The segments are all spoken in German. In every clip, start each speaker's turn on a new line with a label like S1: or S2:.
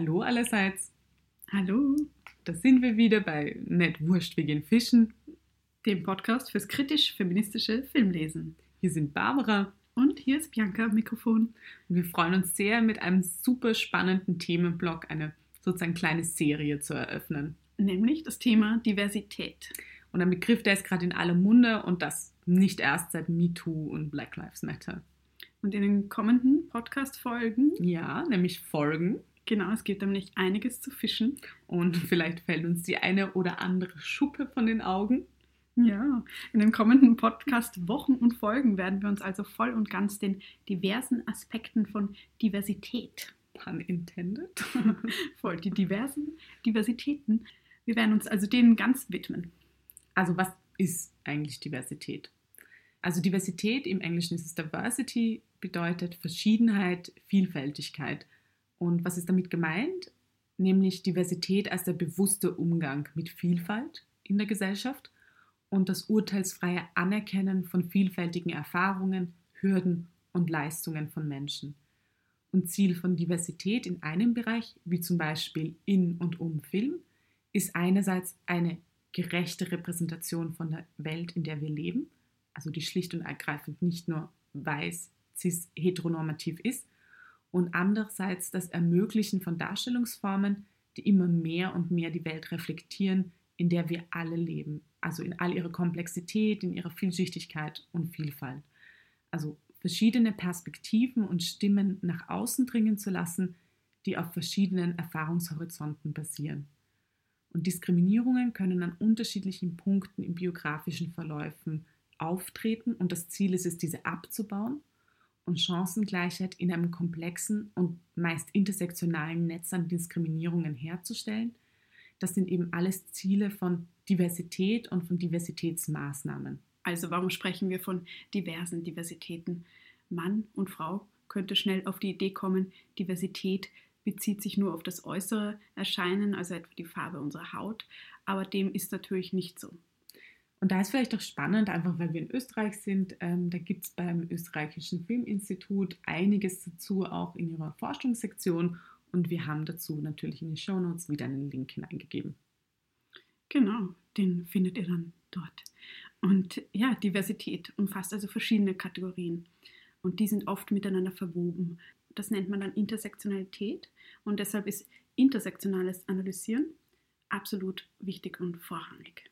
S1: Hallo allerseits.
S2: Hallo.
S1: Da sind wir wieder bei Nicht Wurscht, wir gehen fischen.
S2: Dem Podcast fürs kritisch-feministische Filmlesen.
S1: Hier sind Barbara.
S2: Und hier ist Bianca am Mikrofon.
S1: Und wir freuen uns sehr, mit einem super spannenden Themenblock eine sozusagen kleine Serie zu eröffnen.
S2: Nämlich das Thema Diversität.
S1: Und ein Begriff, der ist gerade in aller Munde und das nicht erst seit MeToo und Black Lives Matter.
S2: Und in den kommenden Podcast-Folgen.
S1: Ja, nämlich Folgen.
S2: Genau, es gibt nämlich einiges zu fischen.
S1: Und vielleicht fällt uns die eine oder andere Schuppe von den Augen.
S2: Ja, in den kommenden Podcast-Wochen und Folgen werden wir uns also voll und ganz den diversen Aspekten von Diversität.
S1: Pun intended.
S2: voll, die diversen Diversitäten. Wir werden uns also denen ganz widmen.
S1: Also, was ist eigentlich Diversität? Also, Diversität im Englischen ist es Diversity, bedeutet Verschiedenheit, Vielfältigkeit. Und was ist damit gemeint? Nämlich Diversität als der bewusste Umgang mit Vielfalt in der Gesellschaft und das urteilsfreie Anerkennen von vielfältigen Erfahrungen, Hürden und Leistungen von Menschen. Und Ziel von Diversität in einem Bereich, wie zum Beispiel in und um Film, ist einerseits eine gerechte Repräsentation von der Welt, in der wir leben, also die schlicht und ergreifend nicht nur weiß, cis, heteronormativ ist, und andererseits das Ermöglichen von Darstellungsformen, die immer mehr und mehr die Welt reflektieren, in der wir alle leben, also in all ihrer Komplexität, in ihrer Vielschichtigkeit und Vielfalt. Also verschiedene Perspektiven und Stimmen nach außen dringen zu lassen, die auf verschiedenen Erfahrungshorizonten basieren. Und Diskriminierungen können an unterschiedlichen Punkten in biografischen Verläufen auftreten und das Ziel ist es, diese abzubauen und Chancengleichheit in einem komplexen und meist intersektionalen Netz an Diskriminierungen herzustellen. Das sind eben alles Ziele von Diversität und von Diversitätsmaßnahmen.
S2: Also warum sprechen wir von diversen Diversitäten? Mann und Frau könnte schnell auf die Idee kommen, Diversität bezieht sich nur auf das äußere Erscheinen, also etwa die Farbe unserer Haut, aber dem ist natürlich nicht so.
S1: Und da ist vielleicht auch spannend, einfach weil wir in Österreich sind, ähm, da gibt es beim Österreichischen Filminstitut einiges dazu, auch in ihrer Forschungssektion. Und wir haben dazu natürlich in den Shownotes wieder einen Link hineingegeben.
S2: Genau, den findet ihr dann dort. Und ja, Diversität umfasst also verschiedene Kategorien. Und die sind oft miteinander verwoben. Das nennt man dann Intersektionalität. Und deshalb ist intersektionales Analysieren absolut wichtig und vorrangig.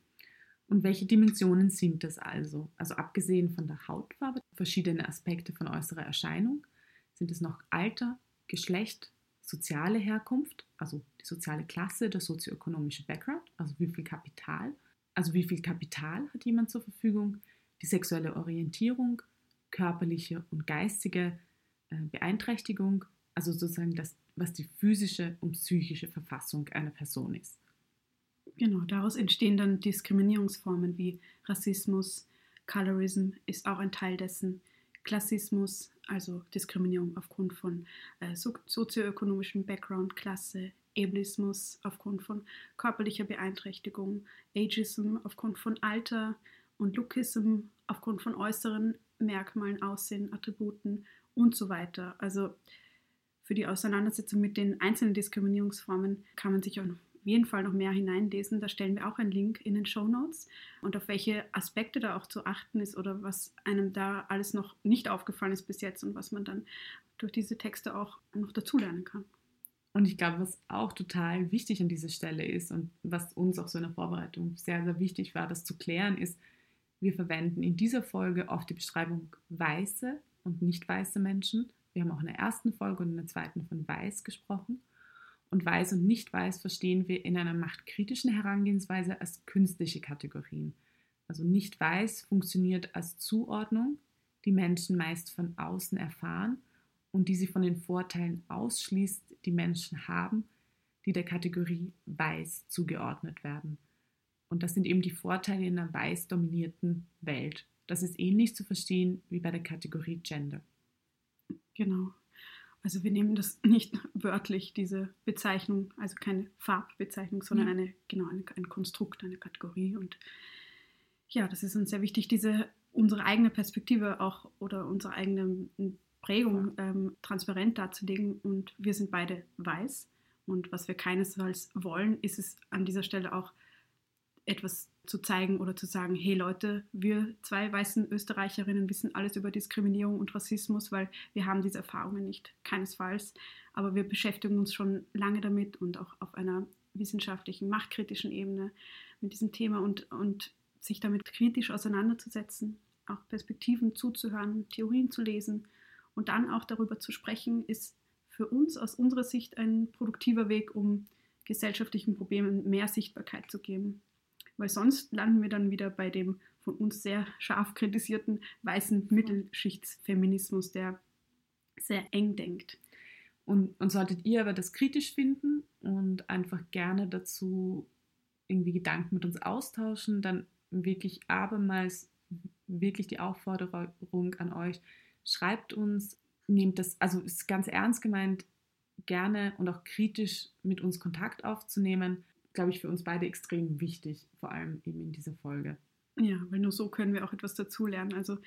S1: Und welche Dimensionen sind das also? Also abgesehen von der Hautfarbe, verschiedene Aspekte von äußerer Erscheinung, sind es noch Alter, Geschlecht, soziale Herkunft, also die soziale Klasse, der sozioökonomische Background, also wie viel Kapital, also wie viel Kapital hat jemand zur Verfügung, die sexuelle Orientierung, körperliche und geistige äh, Beeinträchtigung, also sozusagen das, was die physische und psychische Verfassung einer Person ist.
S2: Genau, daraus entstehen dann Diskriminierungsformen wie Rassismus, Colorism ist auch ein Teil dessen, Klassismus, also Diskriminierung aufgrund von äh, sozioökonomischem Background, Klasse, Ableismus aufgrund von körperlicher Beeinträchtigung, Ageism aufgrund von Alter und Lookism aufgrund von äußeren Merkmalen, Aussehen, Attributen und so weiter. Also für die Auseinandersetzung mit den einzelnen Diskriminierungsformen kann man sich auch jeden Fall noch mehr hineinlesen. Da stellen wir auch einen Link in den Show Notes und auf welche Aspekte da auch zu achten ist oder was einem da alles noch nicht aufgefallen ist bis jetzt und was man dann durch diese Texte auch noch dazulernen kann.
S1: Und ich glaube, was auch total wichtig an dieser Stelle ist und was uns auch so in der Vorbereitung sehr, sehr wichtig war, das zu klären, ist, wir verwenden in dieser Folge oft die Beschreibung weiße und nicht weiße Menschen. Wir haben auch in der ersten Folge und in der zweiten von weiß gesprochen und weiß und nicht weiß verstehen wir in einer machtkritischen Herangehensweise als künstliche Kategorien. Also nicht weiß funktioniert als Zuordnung, die Menschen meist von außen erfahren und die sie von den Vorteilen ausschließt, die Menschen haben, die der Kategorie weiß zugeordnet werden. Und das sind eben die Vorteile in einer weiß dominierten Welt. Das ist ähnlich zu verstehen wie bei der Kategorie Gender.
S2: Genau. Also wir nehmen das nicht wörtlich, diese Bezeichnung, also keine Farbbezeichnung, sondern ja. eine, genau, ein, ein Konstrukt, eine Kategorie. Und ja, das ist uns sehr wichtig, diese unsere eigene Perspektive auch oder unsere eigene Prägung ähm, transparent darzulegen. Und wir sind beide weiß Und was wir keinesfalls wollen, ist es an dieser Stelle auch etwas zu zeigen oder zu sagen, hey Leute, wir zwei weißen Österreicherinnen wissen alles über Diskriminierung und Rassismus, weil wir haben diese Erfahrungen nicht, keinesfalls. Aber wir beschäftigen uns schon lange damit und auch auf einer wissenschaftlichen, machtkritischen Ebene mit diesem Thema und, und sich damit kritisch auseinanderzusetzen, auch Perspektiven zuzuhören, Theorien zu lesen und dann auch darüber zu sprechen, ist für uns aus unserer Sicht ein produktiver Weg, um gesellschaftlichen Problemen mehr Sichtbarkeit zu geben. Weil sonst landen wir dann wieder bei dem von uns sehr scharf kritisierten weißen Mittelschichtsfeminismus, der sehr eng denkt.
S1: Und, und solltet ihr aber das kritisch finden und einfach gerne dazu irgendwie Gedanken mit uns austauschen, dann wirklich abermals wirklich die Aufforderung an euch, schreibt uns nehmt das, also ist ganz ernst gemeint, gerne und auch kritisch mit uns Kontakt aufzunehmen, glaube ich, für uns beide extrem wichtig, vor allem eben in dieser Folge.
S2: Ja, weil nur so können wir auch etwas dazulernen. Also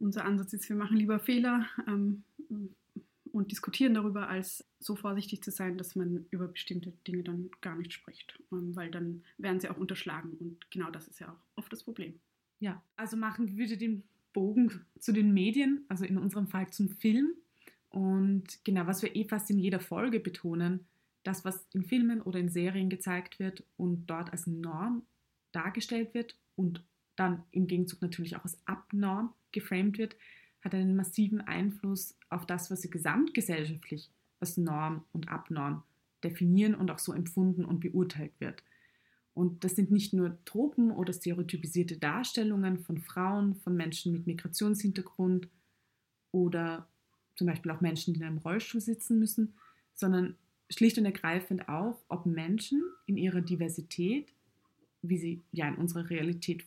S2: unser Ansatz ist, wir machen lieber Fehler ähm, und diskutieren darüber, als so vorsichtig zu sein, dass man über bestimmte Dinge dann gar nicht spricht, ähm, weil dann werden sie auch unterschlagen und genau das ist ja auch oft das Problem.
S1: Ja, also machen würde den Bogen zu den Medien, also in unserem Fall zum Film. Und genau, was wir eh fast in jeder Folge betonen, das, was in Filmen oder in Serien gezeigt wird und dort als Norm dargestellt wird und dann im Gegenzug natürlich auch als Abnorm geframed wird, hat einen massiven Einfluss auf das, was wir gesamtgesellschaftlich als Norm und Abnorm definieren und auch so empfunden und beurteilt wird. Und das sind nicht nur Tropen oder stereotypisierte Darstellungen von Frauen, von Menschen mit Migrationshintergrund oder zum Beispiel auch Menschen, die in einem Rollstuhl sitzen müssen, sondern schlicht und ergreifend auch, ob Menschen in ihrer Diversität, wie sie ja in unserer Realität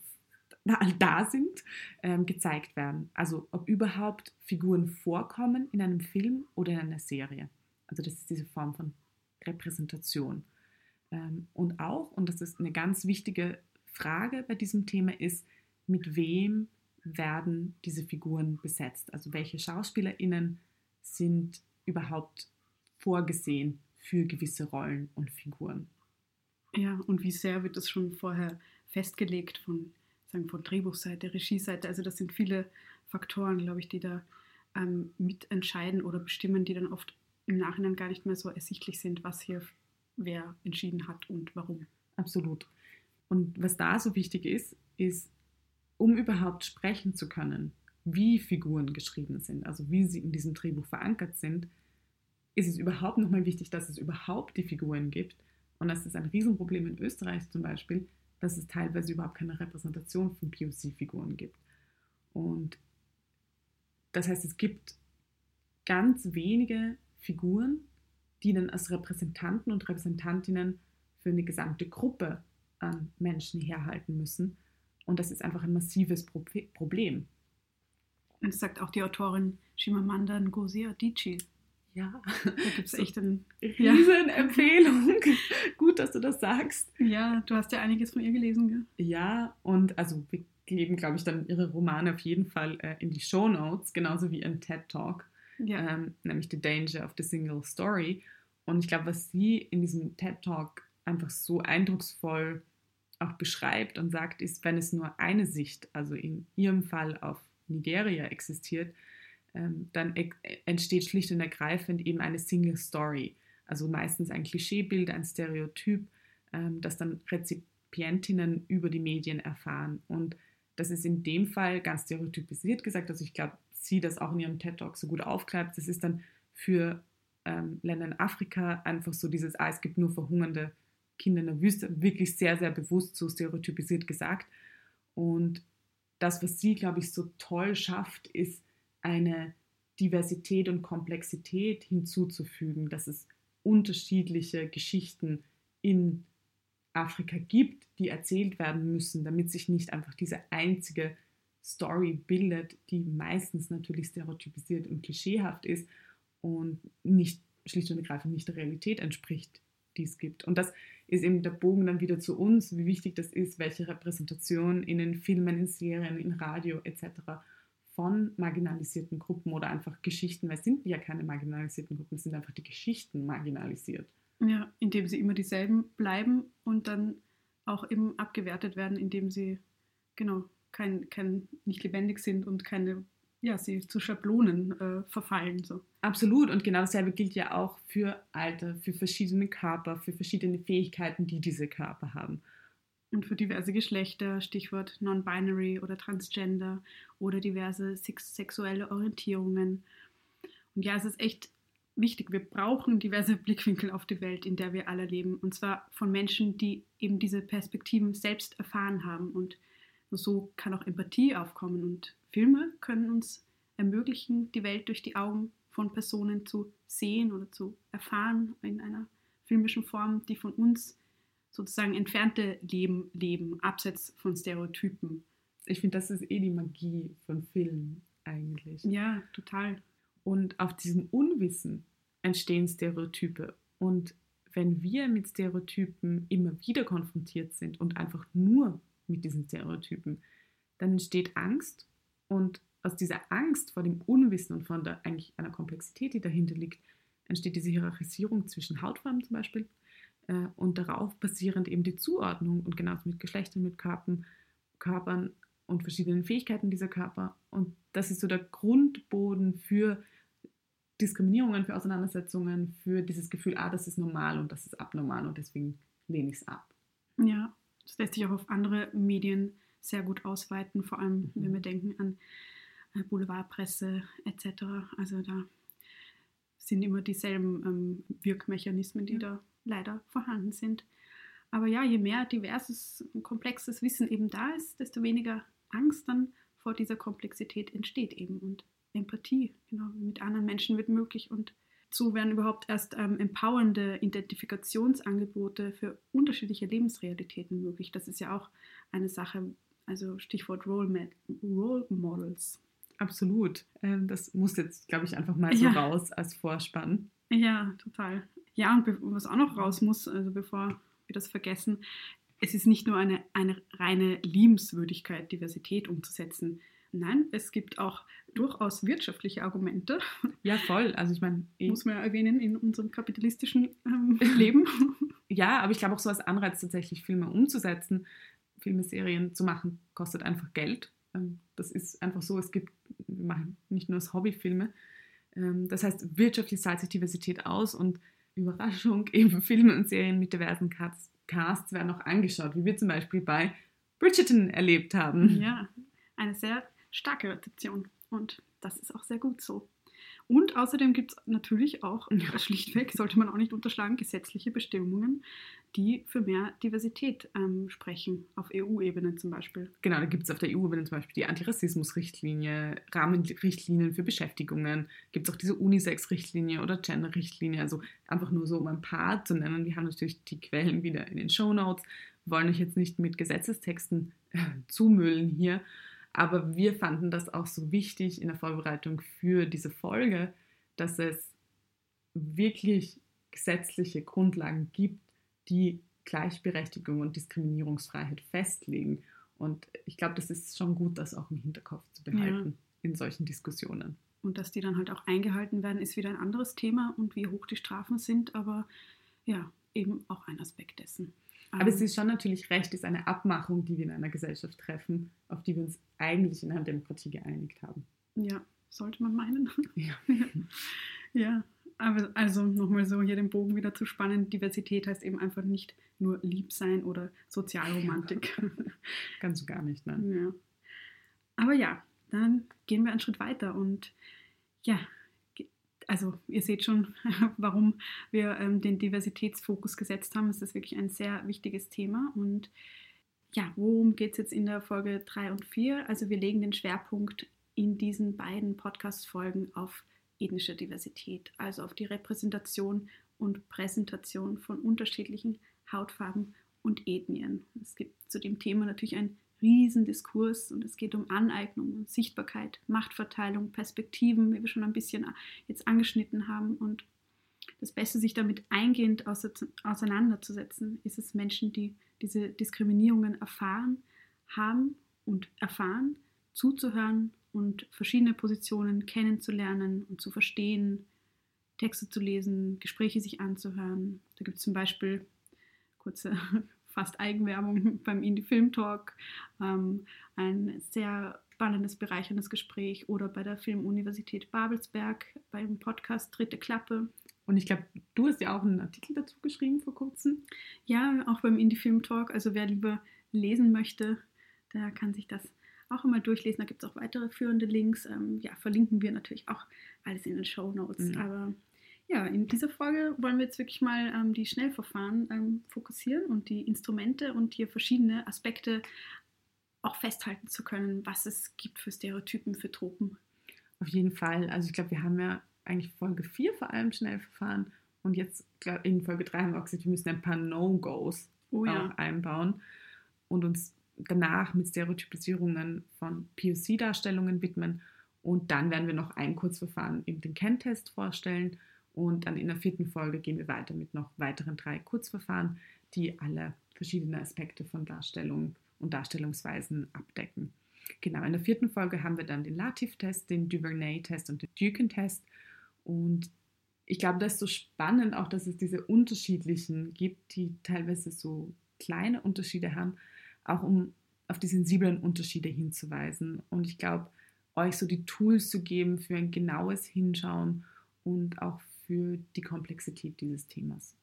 S1: da sind, ähm, gezeigt werden. Also ob überhaupt Figuren vorkommen in einem Film oder in einer Serie. Also das ist diese Form von Repräsentation. Ähm, und auch, und das ist eine ganz wichtige Frage bei diesem Thema, ist, mit wem werden diese Figuren besetzt? Also welche SchauspielerInnen sind überhaupt vorgesehen für gewisse Rollen und Figuren?
S2: Ja, und wie sehr wird das schon vorher festgelegt von, sagen, von Drehbuchseite, Regieseite? Also das sind viele Faktoren, glaube ich, die da ähm, mitentscheiden oder bestimmen, die dann oft im Nachhinein gar nicht mehr so ersichtlich sind, was hier wer entschieden hat und warum.
S1: Absolut. Und was da so wichtig ist, ist, um überhaupt sprechen zu können, wie Figuren geschrieben sind, also wie sie in diesem Drehbuch verankert sind, ist es überhaupt nochmal wichtig, dass es überhaupt die Figuren gibt. Und das ist ein Riesenproblem in Österreich zum Beispiel, dass es teilweise überhaupt keine Repräsentation von POC-Figuren gibt. Und das heißt, es gibt ganz wenige Figuren, die dann als Repräsentanten und Repräsentantinnen für eine gesamte Gruppe an Menschen herhalten müssen. Und das ist einfach ein massives Problem.
S2: Und das sagt auch die Autorin Shimamanda Ngozi Adichie.
S1: Ja,
S2: da gibt es echt eine
S1: Riesenempfehlung. Gut, dass du das sagst.
S2: Ja, du hast ja einiges von ihr gelesen. Gell?
S1: Ja, und also wir geben, glaube ich, dann ihre Romane auf jeden Fall äh, in die Show Notes, genauso wie ein TED Talk, ja. ähm, nämlich The Danger of the Single Story. Und ich glaube, was sie in diesem TED Talk einfach so eindrucksvoll auch beschreibt und sagt, ist, wenn es nur eine Sicht, also in ihrem Fall auf Nigeria existiert, ähm, dann e entsteht schlicht und ergreifend eben eine Single Story. Also meistens ein Klischeebild, ein Stereotyp, ähm, das dann Rezipientinnen über die Medien erfahren. Und das ist in dem Fall ganz stereotypisiert gesagt. Also ich glaube, sie das auch in ihrem TED Talk so gut aufgreift. Das ist dann für ähm, Ländern Afrika einfach so dieses, ah, es gibt nur verhungernde Kinder in der Wüste, wirklich sehr, sehr bewusst so stereotypisiert gesagt. Und das, was sie, glaube ich, so toll schafft, ist eine Diversität und Komplexität hinzuzufügen, dass es unterschiedliche Geschichten in Afrika gibt, die erzählt werden müssen, damit sich nicht einfach diese einzige Story bildet, die meistens natürlich stereotypisiert und klischeehaft ist und nicht schlicht und ergreifend nicht der Realität entspricht, die es gibt. Und das ist eben der Bogen dann wieder zu uns, wie wichtig das ist, welche Repräsentation in den Filmen, in Serien, in Radio etc. von marginalisierten Gruppen oder einfach Geschichten, weil es sind ja keine marginalisierten Gruppen, es sind einfach die Geschichten marginalisiert.
S2: Ja, indem sie immer dieselben bleiben und dann auch eben abgewertet werden, indem sie genau kein, kein nicht lebendig sind und keine, ja, sie zu Schablonen äh, verfallen. So.
S1: Absolut. Und genau dasselbe gilt ja auch für Alter, für verschiedene Körper, für verschiedene Fähigkeiten, die diese Körper haben.
S2: Und für diverse Geschlechter, Stichwort Non-Binary oder Transgender oder diverse sexuelle Orientierungen. Und ja, es ist echt wichtig. Wir brauchen diverse Blickwinkel auf die Welt, in der wir alle leben. Und zwar von Menschen, die eben diese Perspektiven selbst erfahren haben. Und so kann auch Empathie aufkommen. Und Filme können uns ermöglichen, die Welt durch die Augen von Personen zu sehen oder zu erfahren in einer filmischen Form, die von uns sozusagen entfernte Leben leben, abseits von Stereotypen.
S1: Ich finde, das ist eh die Magie von Filmen eigentlich.
S2: Ja, total.
S1: Und auf diesem Unwissen entstehen Stereotype. Und wenn wir mit Stereotypen immer wieder konfrontiert sind und einfach nur mit diesen Stereotypen, dann entsteht Angst und aus dieser Angst vor dem Unwissen und von der eigentlich einer Komplexität, die dahinter liegt, entsteht diese Hierarchisierung zwischen Hautfarben zum Beispiel äh, und darauf basierend eben die Zuordnung und genauso mit Geschlechtern, mit Körpern, Körpern und verschiedenen Fähigkeiten dieser Körper. Und das ist so der Grundboden für Diskriminierungen, für Auseinandersetzungen, für dieses Gefühl, ah, das ist normal und das ist abnormal und deswegen lehne ich es ab.
S2: Ja, das lässt sich auch auf andere Medien sehr gut ausweiten, vor allem mhm. wenn wir denken an äh, Boulevardpresse etc. Also da sind immer dieselben ähm, Wirkmechanismen, die ja. da leider vorhanden sind. Aber ja, je mehr diverses und komplexes Wissen eben da ist, desto weniger Angst dann vor dieser Komplexität entsteht eben. Und Empathie genau, mit anderen Menschen wird möglich und so werden überhaupt erst ähm, empowernde Identifikationsangebote für unterschiedliche Lebensrealitäten möglich. Das ist ja auch eine Sache, also Stichwort Role, Role Models.
S1: Absolut. Ähm, das muss jetzt, glaube ich, einfach mal so ja. raus als Vorspann.
S2: Ja, total. Ja, und was auch noch raus muss, also bevor wir das vergessen, es ist nicht nur eine, eine reine Liebenswürdigkeit, Diversität umzusetzen. Nein, es gibt auch durchaus wirtschaftliche Argumente.
S1: Ja, voll. Also ich meine,
S2: muss man ja erwähnen in unserem kapitalistischen ähm, Leben.
S1: ja, aber ich glaube auch so als Anreiz tatsächlich Filme umzusetzen, Filme, Serien zu machen, kostet einfach Geld. Ähm, das ist einfach so. Es gibt, wir machen nicht nur als Hobbyfilme. Ähm, das heißt, wirtschaftlich zahlt sich Diversität aus und Überraschung, eben Filme und Serien mit diversen Casts werden auch angeschaut, wie wir zum Beispiel bei Bridgerton erlebt haben.
S2: Ja, eine sehr starke Rezeption. Und das ist auch sehr gut so. Und außerdem gibt es natürlich auch, ja. schlichtweg, sollte man auch nicht unterschlagen, gesetzliche Bestimmungen, die für mehr Diversität ähm, sprechen, auf EU-Ebene zum Beispiel.
S1: Genau, da gibt es auf der EU-Ebene zum Beispiel die Antirassismus-Richtlinie, Rahmenrichtlinien für Beschäftigungen, gibt es auch diese Unisex-Richtlinie oder Gender-Richtlinie, also einfach nur so, um ein paar zu nennen. Wir haben natürlich die Quellen wieder in den Show Notes, wollen euch jetzt nicht mit Gesetzestexten äh, zumüllen hier, aber wir fanden das auch so wichtig in der Vorbereitung für diese Folge, dass es wirklich gesetzliche Grundlagen gibt, die Gleichberechtigung und Diskriminierungsfreiheit festlegen. Und ich glaube, das ist schon gut, das auch im Hinterkopf zu behalten ja. in solchen Diskussionen.
S2: Und dass die dann halt auch eingehalten werden, ist wieder ein anderes Thema und wie hoch die Strafen sind, aber ja, eben auch ein Aspekt dessen.
S1: Aber es ist schon natürlich recht, ist eine Abmachung, die wir in einer Gesellschaft treffen, auf die wir uns eigentlich in einer Demokratie geeinigt haben.
S2: Ja, sollte man meinen. Ja. ja. Aber also nochmal so hier den Bogen wieder zu spannen, Diversität heißt eben einfach nicht nur lieb sein oder Sozialromantik.
S1: Ganz so gar nicht, ne?
S2: Ja. Aber ja, dann gehen wir einen Schritt weiter und ja, also ihr seht schon, warum wir ähm, den Diversitätsfokus gesetzt haben. Es ist wirklich ein sehr wichtiges Thema. Und ja, worum geht es jetzt in der Folge 3 und 4? Also wir legen den Schwerpunkt in diesen beiden Podcast-Folgen auf ethnische Diversität, also auf die Repräsentation und Präsentation von unterschiedlichen Hautfarben und Ethnien. Es gibt zu dem Thema natürlich ein Riesendiskurs und es geht um Aneignung Sichtbarkeit, Machtverteilung, Perspektiven, wie wir schon ein bisschen jetzt angeschnitten haben. Und das Beste, sich damit eingehend auseinanderzusetzen, ist es Menschen, die diese Diskriminierungen erfahren haben und erfahren, zuzuhören und verschiedene Positionen kennenzulernen und zu verstehen, Texte zu lesen, Gespräche sich anzuhören. Da gibt es zum Beispiel kurze fast Eigenwerbung beim Indie Film Talk, ähm, ein sehr spannendes, bereicherndes Gespräch oder bei der Filmuniversität Babelsberg beim Podcast Dritte Klappe.
S1: Und ich glaube, du hast ja auch einen Artikel dazu geschrieben vor kurzem.
S2: Ja, auch beim Indie Film Talk. Also wer lieber lesen möchte, der kann sich das auch immer durchlesen. Da gibt es auch weitere führende Links. Ähm, ja, verlinken wir natürlich auch alles in den Show Notes. Mhm. Aber ja, in dieser Folge wollen wir jetzt wirklich mal ähm, die Schnellverfahren ähm, fokussieren und die Instrumente und hier verschiedene Aspekte auch festhalten zu können, was es gibt für Stereotypen, für Tropen.
S1: Auf jeden Fall. Also ich glaube, wir haben ja eigentlich Folge 4 vor allem Schnellverfahren und jetzt in Folge 3 haben wir auch gesagt, wir müssen ein paar No-Gos oh, ja. einbauen und uns danach mit Stereotypisierungen von POC-Darstellungen widmen. Und dann werden wir noch ein Kurzverfahren in den Kenntest vorstellen. Und dann in der vierten Folge gehen wir weiter mit noch weiteren drei Kurzverfahren, die alle verschiedene Aspekte von Darstellung und Darstellungsweisen abdecken. Genau, in der vierten Folge haben wir dann den Lativ-Test, den Duvernay-Test und den Duken-Test. Und ich glaube, das ist so spannend auch, dass es diese unterschiedlichen gibt, die teilweise so kleine Unterschiede haben, auch um auf die sensiblen Unterschiede hinzuweisen. Und ich glaube, euch so die Tools zu geben für ein genaues Hinschauen und auch für die Komplexität dieses Themas.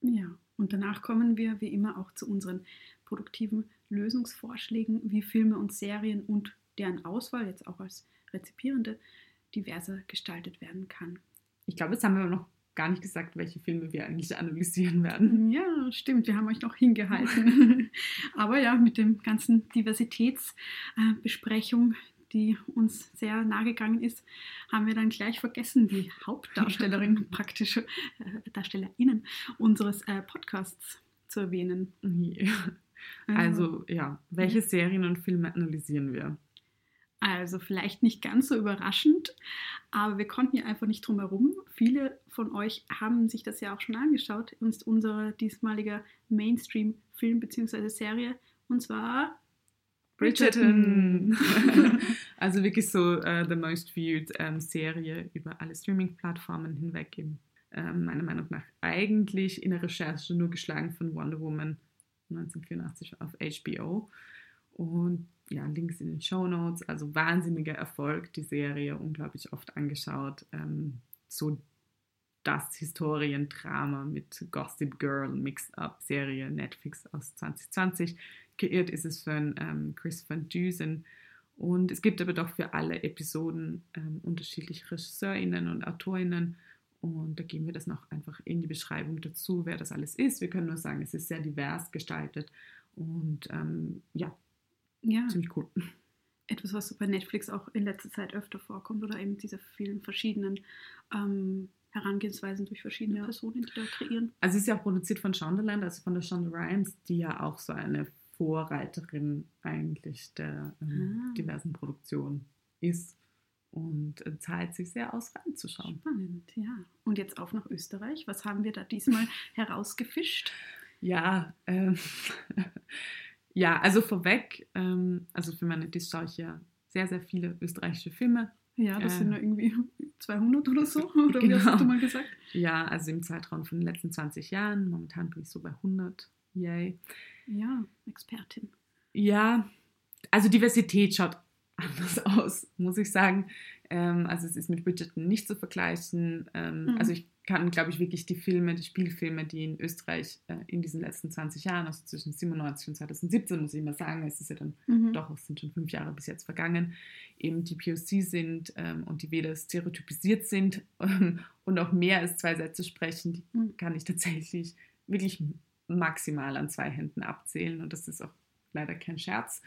S2: Ja, und danach kommen wir wie immer auch zu unseren produktiven Lösungsvorschlägen, wie Filme und Serien und deren Auswahl jetzt auch als Rezipierende diverser gestaltet werden kann.
S1: Ich glaube, jetzt haben wir noch gar nicht gesagt, welche Filme wir eigentlich analysieren werden.
S2: Ja, stimmt, wir haben euch noch hingehalten. Aber ja, mit dem ganzen Diversitätsbesprechung, die uns sehr nahe gegangen ist, haben wir dann gleich vergessen, die Hauptdarstellerin, praktisch äh, DarstellerInnen unseres äh, Podcasts zu erwähnen.
S1: Ja. Also ja, welche ja. Serien und Filme analysieren wir?
S2: Also vielleicht nicht ganz so überraschend, aber wir konnten ja einfach nicht drum herum. Viele von euch haben sich das ja auch schon angeschaut. Ist unser diesmaliger Mainstream-Film bzw. Serie und zwar
S1: Bridgerton. also wirklich so uh, the most viewed ähm, Serie über alle Streaming-Plattformen hinweg. Eben, ähm, meiner Meinung nach eigentlich in der Recherche nur geschlagen von Wonder Woman 1984 auf HBO. Und ja, Links in den Show Notes. Also wahnsinniger Erfolg, die Serie, unglaublich oft angeschaut. Ähm, so das Historiendrama mit Gossip Girl Mix-Up-Serie Netflix aus 2020. Kreiert ist es von ähm, Chris Van Dusen. Und es gibt aber doch für alle Episoden ähm, unterschiedliche RegisseurInnen und AutorInnen. Und da geben wir das noch einfach in die Beschreibung dazu, wer das alles ist. Wir können nur sagen, es ist sehr divers gestaltet und ähm, ja, ja, ziemlich cool.
S2: Etwas, was bei Netflix auch in letzter Zeit öfter vorkommt oder eben diese vielen verschiedenen ähm, Herangehensweisen durch verschiedene ja. Personen, die da kreieren.
S1: Also es ist ja auch produziert von Shondaland, also von der Shonda Rhimes, die ja auch so eine Vorreiterin eigentlich der ähm, ah. diversen Produktion ist und äh, zahlt sich sehr aus, reinzuschauen.
S2: Spannend, ja. Und jetzt auf nach Österreich. Was haben wir da diesmal herausgefischt?
S1: Ja, ähm, ja, also vorweg, ähm, also für meine Diss schaue ich ja sehr, sehr viele österreichische Filme.
S2: Ja, das äh, sind ja irgendwie 200 oder so, oder genau. wie hast du genau. mal gesagt?
S1: Ja, also im Zeitraum von den letzten 20 Jahren. Momentan bin ich so bei 100. Yay.
S2: Ja, Expertin.
S1: Ja, also Diversität schaut anders aus, muss ich sagen. Ähm, also es ist mit Bridgerton nicht zu vergleichen. Ähm, mhm. Also ich kann, glaube ich, wirklich die Filme, die Spielfilme, die in Österreich äh, in diesen letzten 20 Jahren, also zwischen 97 und 2017, muss ich mal sagen, es ist ja dann mhm. doch, es sind schon fünf Jahre bis jetzt vergangen, eben die POC sind ähm, und die weder stereotypisiert sind ähm, und auch mehr als zwei Sätze sprechen, die mhm. kann ich tatsächlich wirklich maximal an zwei Händen abzählen und das ist auch leider kein Scherz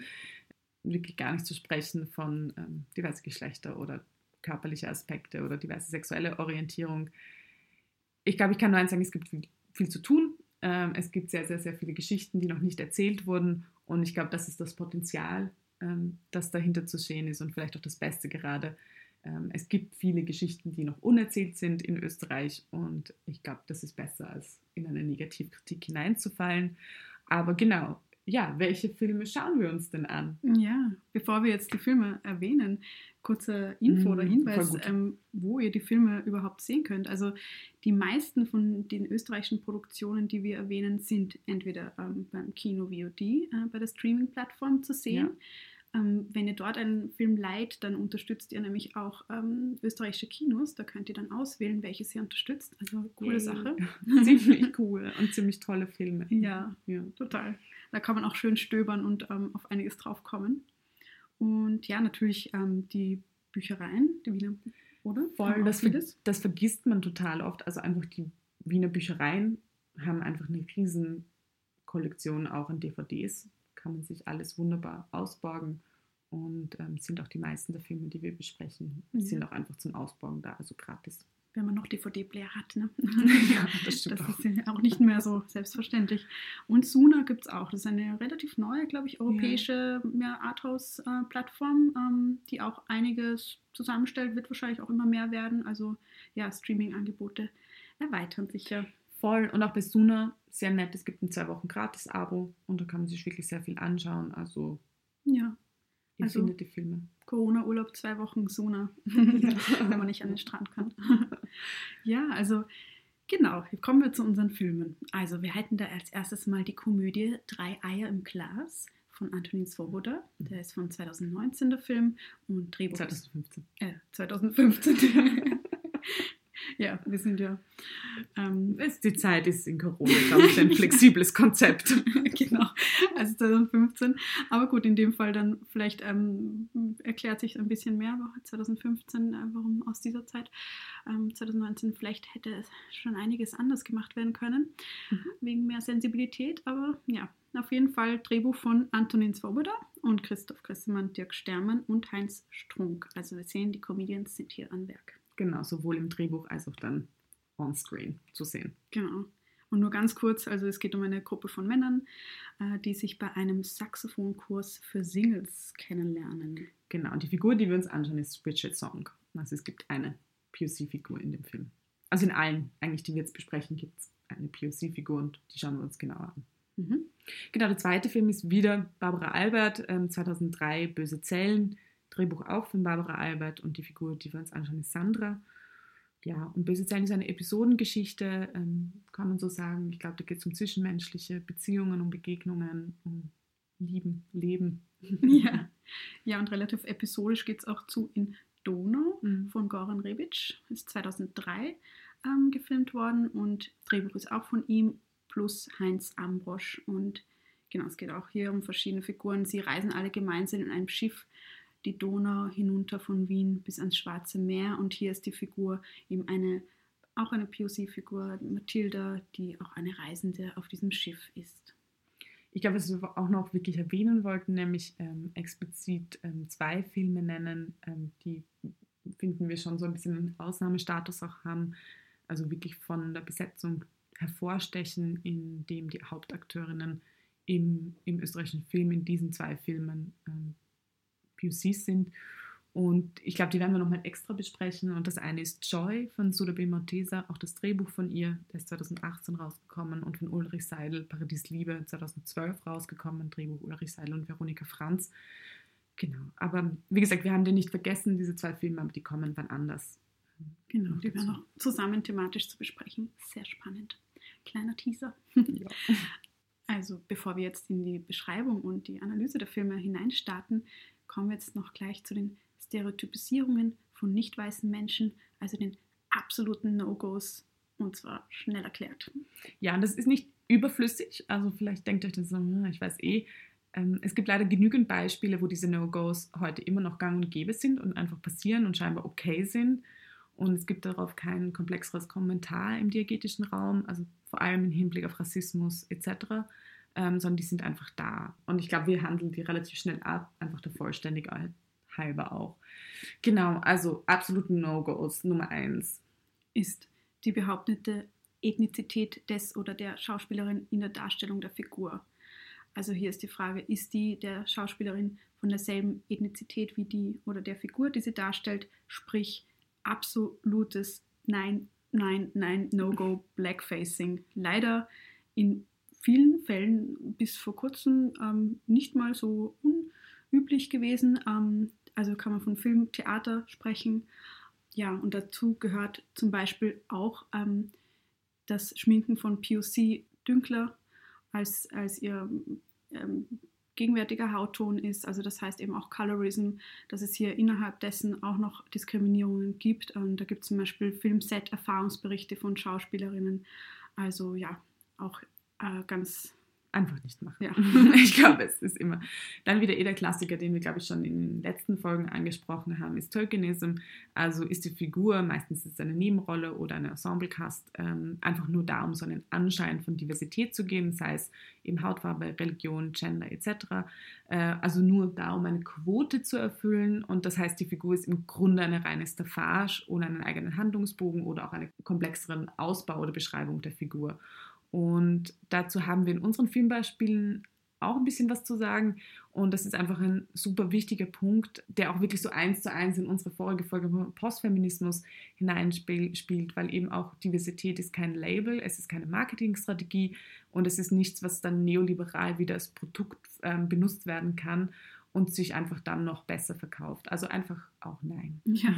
S1: wirklich gar nicht zu sprechen von ähm, diverse Geschlechter oder körperliche Aspekte oder diverse sexuelle Orientierung. Ich glaube, ich kann nur eins sagen, es gibt viel, viel zu tun. Ähm, es gibt sehr, sehr, sehr viele Geschichten, die noch nicht erzählt wurden. Und ich glaube, das ist das Potenzial, ähm, das dahinter zu sehen ist und vielleicht auch das Beste gerade. Ähm, es gibt viele Geschichten, die noch unerzählt sind in Österreich. Und ich glaube, das ist besser, als in eine Negativkritik hineinzufallen. Aber genau, ja, welche Filme schauen wir uns denn an?
S2: Ja, bevor wir jetzt die Filme erwähnen, kurze Info
S1: Mhm,
S2: oder Hinweis, ähm, wo ihr die Filme überhaupt sehen könnt. Also die meisten von den österreichischen Produktionen, die wir erwähnen, sind entweder ähm, beim Kino VOD, äh, bei der Streaming-Plattform zu sehen. Ähm, wenn ihr dort einen Film leiht, dann unterstützt ihr nämlich auch ähm, österreichische Kinos. Da könnt ihr dann auswählen, welches ihr unterstützt. Also coole
S1: Yay.
S2: Sache.
S1: ziemlich cool und ziemlich tolle Filme.
S2: Ja,
S1: ja.
S2: total. Da kann man auch schön stöbern und ähm, auf einiges drauf kommen. Und ja, natürlich ähm, die Büchereien, die Wiener, oder?
S1: Voll, das,
S2: vieles.
S1: das vergisst man total oft. Also einfach die Wiener Büchereien haben einfach eine riesen Kollektion auch an DVDs. Kann man sich alles wunderbar ausborgen. Und ähm, sind auch die meisten der Filme, die wir besprechen,
S2: Ja.
S1: sind auch einfach zum Ausborgen da, also gratis.
S2: Wenn man noch DVD-Player hat, ne?
S1: ja, das stimmt
S2: Das
S1: auch.
S2: ist ja auch nicht mehr so selbstverständlich. Und Suna gibt es auch. Das ist eine relativ neue, glaube ich, europäische ja. Arthouse-Plattform, ähm, die auch einiges zusammenstellt, wird wahrscheinlich auch immer mehr werden. Also ja, Streaming-Angebote erweitern sich ja.
S1: Voll. Und auch bei Suna sehr nett. Es gibt ein zwei Wochen Gratis-Abo und da kann man sich wirklich sehr viel anschauen. Also
S2: Ja,
S1: ihr
S2: Also-
S1: die Filme.
S2: Corona-Urlaub, zwei Wochen Suna, wenn man nicht an den Strand kann. ja, also genau, hier kommen wir zu unseren Filmen. Also wir hätten da als erstes mal die Komödie Drei Eier im Glas von Antonin Svoboda. Der ist von 2019 der Film und Drehbuch ist
S1: 2015.
S2: äh, 2015. ja, wir sind ja ähm,
S1: Es- Die Zeit ist in Corona, glaube ich, ein flexibles Konzept.
S2: genau, also 2015. Aber gut, in dem Fall dann vielleicht ähm, erklärt sich ein bisschen mehr, warum 2015, äh, warum aus dieser Zeit. Ähm, 2019 vielleicht hätte es schon einiges anders gemacht werden können,
S1: Mhm.
S2: wegen mehr Sensibilität. Aber ja, auf jeden Fall Drehbuch von Antonin Svoboda und Christoph Gressemann, Dirk Stermann und Heinz Strunk. Also wir sehen, die Comedians sind hier an Werk.
S1: Genau, sowohl im Drehbuch als auch dann on-screen zu sehen.
S2: Genau. Und nur ganz kurz, also es geht um eine Gruppe von Männern, äh, die sich bei einem Saxophonkurs für Singles kennenlernen.
S1: Genau, und die Figur, die wir uns anschauen, ist Bridget Song. Also es gibt eine POC-Figur in dem Film. Also in allen, eigentlich, die wir jetzt besprechen, gibt es eine POC-Figur und die schauen wir uns genauer an.
S2: Mhm.
S1: Genau, der zweite Film ist wieder Barbara Albert, ähm, 2003, Böse Zellen. Drehbuch auch von Barbara Albert und die Figur, die wir uns anschauen, ist Sandra. Ja, und Böse Zellen ist eine Episodengeschichte, ähm, kann man so sagen. Ich glaube, da geht es um zwischenmenschliche Beziehungen, um Begegnungen, um Lieben, Leben.
S2: Ja. ja, und relativ episodisch geht es auch zu in Donau
S1: Mhm.
S2: von Goran Rebic. Ist 2003 ähm, gefilmt worden und Drehbuch ist auch von ihm plus Heinz Ambrosch. Und genau, es geht auch hier um verschiedene Figuren. Sie reisen alle gemeinsam in einem Schiff die Donau hinunter von Wien bis ans Schwarze Meer. Und hier ist die Figur eben eine, auch eine POC-Figur, Mathilda, die auch eine Reisende auf diesem Schiff ist.
S1: Ich glaube, was wir auch noch wirklich erwähnen wollten, nämlich ähm, explizit ähm, zwei Filme nennen, ähm, die finden wir schon so ein bisschen Ausnahmestatus auch haben, also wirklich von der Besetzung hervorstechen, indem die Hauptakteurinnen im, im österreichischen Film in diesen zwei Filmen ähm, POCs sind. Und ich glaube, die werden wir nochmal extra besprechen. Und das eine ist Joy von Sudabe Mortesa, auch das Drehbuch von ihr, der ist 2018 rausgekommen, und von Ulrich Seidel, Paradies Liebe, 2012 rausgekommen, Drehbuch Ulrich Seidel und Veronika Franz. Genau, aber wie gesagt, wir haben den nicht vergessen, diese zwei Filme, aber die kommen wann anders.
S2: Genau, die werden auch zusammen thematisch zu besprechen. Sehr spannend. Kleiner Teaser.
S1: Ja.
S2: Also, bevor wir jetzt in die Beschreibung und die Analyse der Filme hineinstarten, kommen wir jetzt noch gleich zu den Stereotypisierungen von nicht weißen Menschen, also den absoluten No-Gos, und zwar schnell erklärt.
S1: Ja, das ist nicht überflüssig. Also vielleicht denkt euch das so, hm, ich weiß eh. Ähm, Es gibt leider genügend Beispiele, wo diese No-Gos heute immer noch gang und gäbe sind und einfach passieren und scheinbar okay sind. Und es gibt darauf kein komplexeres Kommentar im diegetischen Raum, also vor allem im Hinblick auf Rassismus etc., ähm, sondern die sind einfach da. Und ich glaube, wir handeln die relativ schnell ab, einfach der Vollständigkeit halber auch. Genau, also absoluten No-Gos Nummer eins.
S2: Ist die behauptete Ethnizität des oder der Schauspielerin in der Darstellung der Figur. Also hier ist die Frage, ist die der Schauspielerin von derselben Ethnizität wie die oder der Figur, die sie darstellt, sprich absolutes Nein, Nein, Nein, No-Go, Blackfacing. Leider in vielen Fällen bis vor kurzem ähm, nicht mal so unüblich gewesen. Ähm, also kann man von Film, Theater sprechen. Ja, und dazu gehört zum Beispiel auch ähm, das Schminken von POC Dünkler als, als ihr ähm, gegenwärtiger Hautton ist. Also das heißt eben auch Colorism, dass es hier innerhalb dessen auch noch Diskriminierungen gibt. Und da gibt es zum Beispiel Filmset-Erfahrungsberichte von Schauspielerinnen. Also ja, auch äh, ganz
S1: einfach nicht machen. Ja. ich glaube, es ist immer. Dann wieder eh der Klassiker, den wir, glaube ich, schon in den letzten Folgen angesprochen haben, ist Tokenism. Also ist die Figur, meistens ist es eine Nebenrolle oder ein Ensemblecast, ähm, einfach nur da, um so einen Anschein von Diversität zu geben, sei es eben Hautfarbe, Religion, Gender etc. Äh, also nur da, um eine Quote zu erfüllen. Und das heißt, die Figur ist im Grunde eine reine Staffage ohne einen eigenen Handlungsbogen oder auch einen komplexeren Ausbau oder Beschreibung der Figur. Und dazu haben wir in unseren Filmbeispielen auch ein bisschen was zu sagen. Und das ist einfach ein super wichtiger Punkt, der auch wirklich so eins zu eins in unsere vorige Folge Postfeminismus hineinspielt, weil eben auch Diversität ist kein Label, es ist keine Marketingstrategie und es ist nichts, was dann neoliberal wie das Produkt äh, benutzt werden kann und sich einfach dann noch besser verkauft. Also einfach auch nein.
S2: Ja,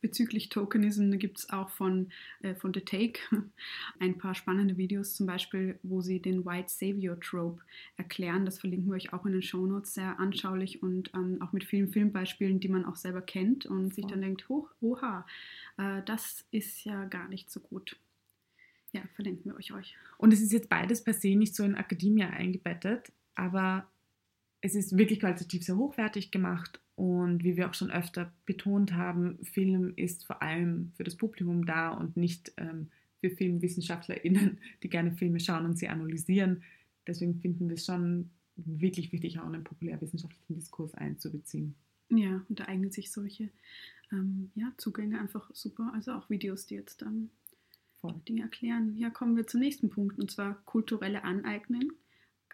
S2: bezüglich Tokenism gibt es auch von, äh, von The Take ein paar spannende Videos, zum Beispiel, wo sie den White Savior Trope erklären. Das verlinken wir euch auch in den Show Notes sehr anschaulich und ähm, auch mit vielen Filmbeispielen, die man auch selber kennt und sich dann denkt, hoch, oha, äh, das ist ja gar nicht so gut. Ja, verlinken wir euch euch.
S1: Und es ist jetzt beides per se nicht so in Akademie eingebettet, aber es ist wirklich qualitativ sehr hochwertig gemacht und wie wir auch schon öfter betont haben, Film ist vor allem für das Publikum da und nicht ähm, für FilmwissenschaftlerInnen, die gerne Filme schauen und sie analysieren. Deswegen finden wir es schon wirklich wichtig, auch einen populärwissenschaftlichen Diskurs einzubeziehen.
S2: Ja, und da eignen sich solche ähm, ja, Zugänge einfach super. Also auch Videos, die jetzt dann Voll. Dinge erklären. Ja, kommen wir zum nächsten Punkt, und zwar kulturelle Aneignung,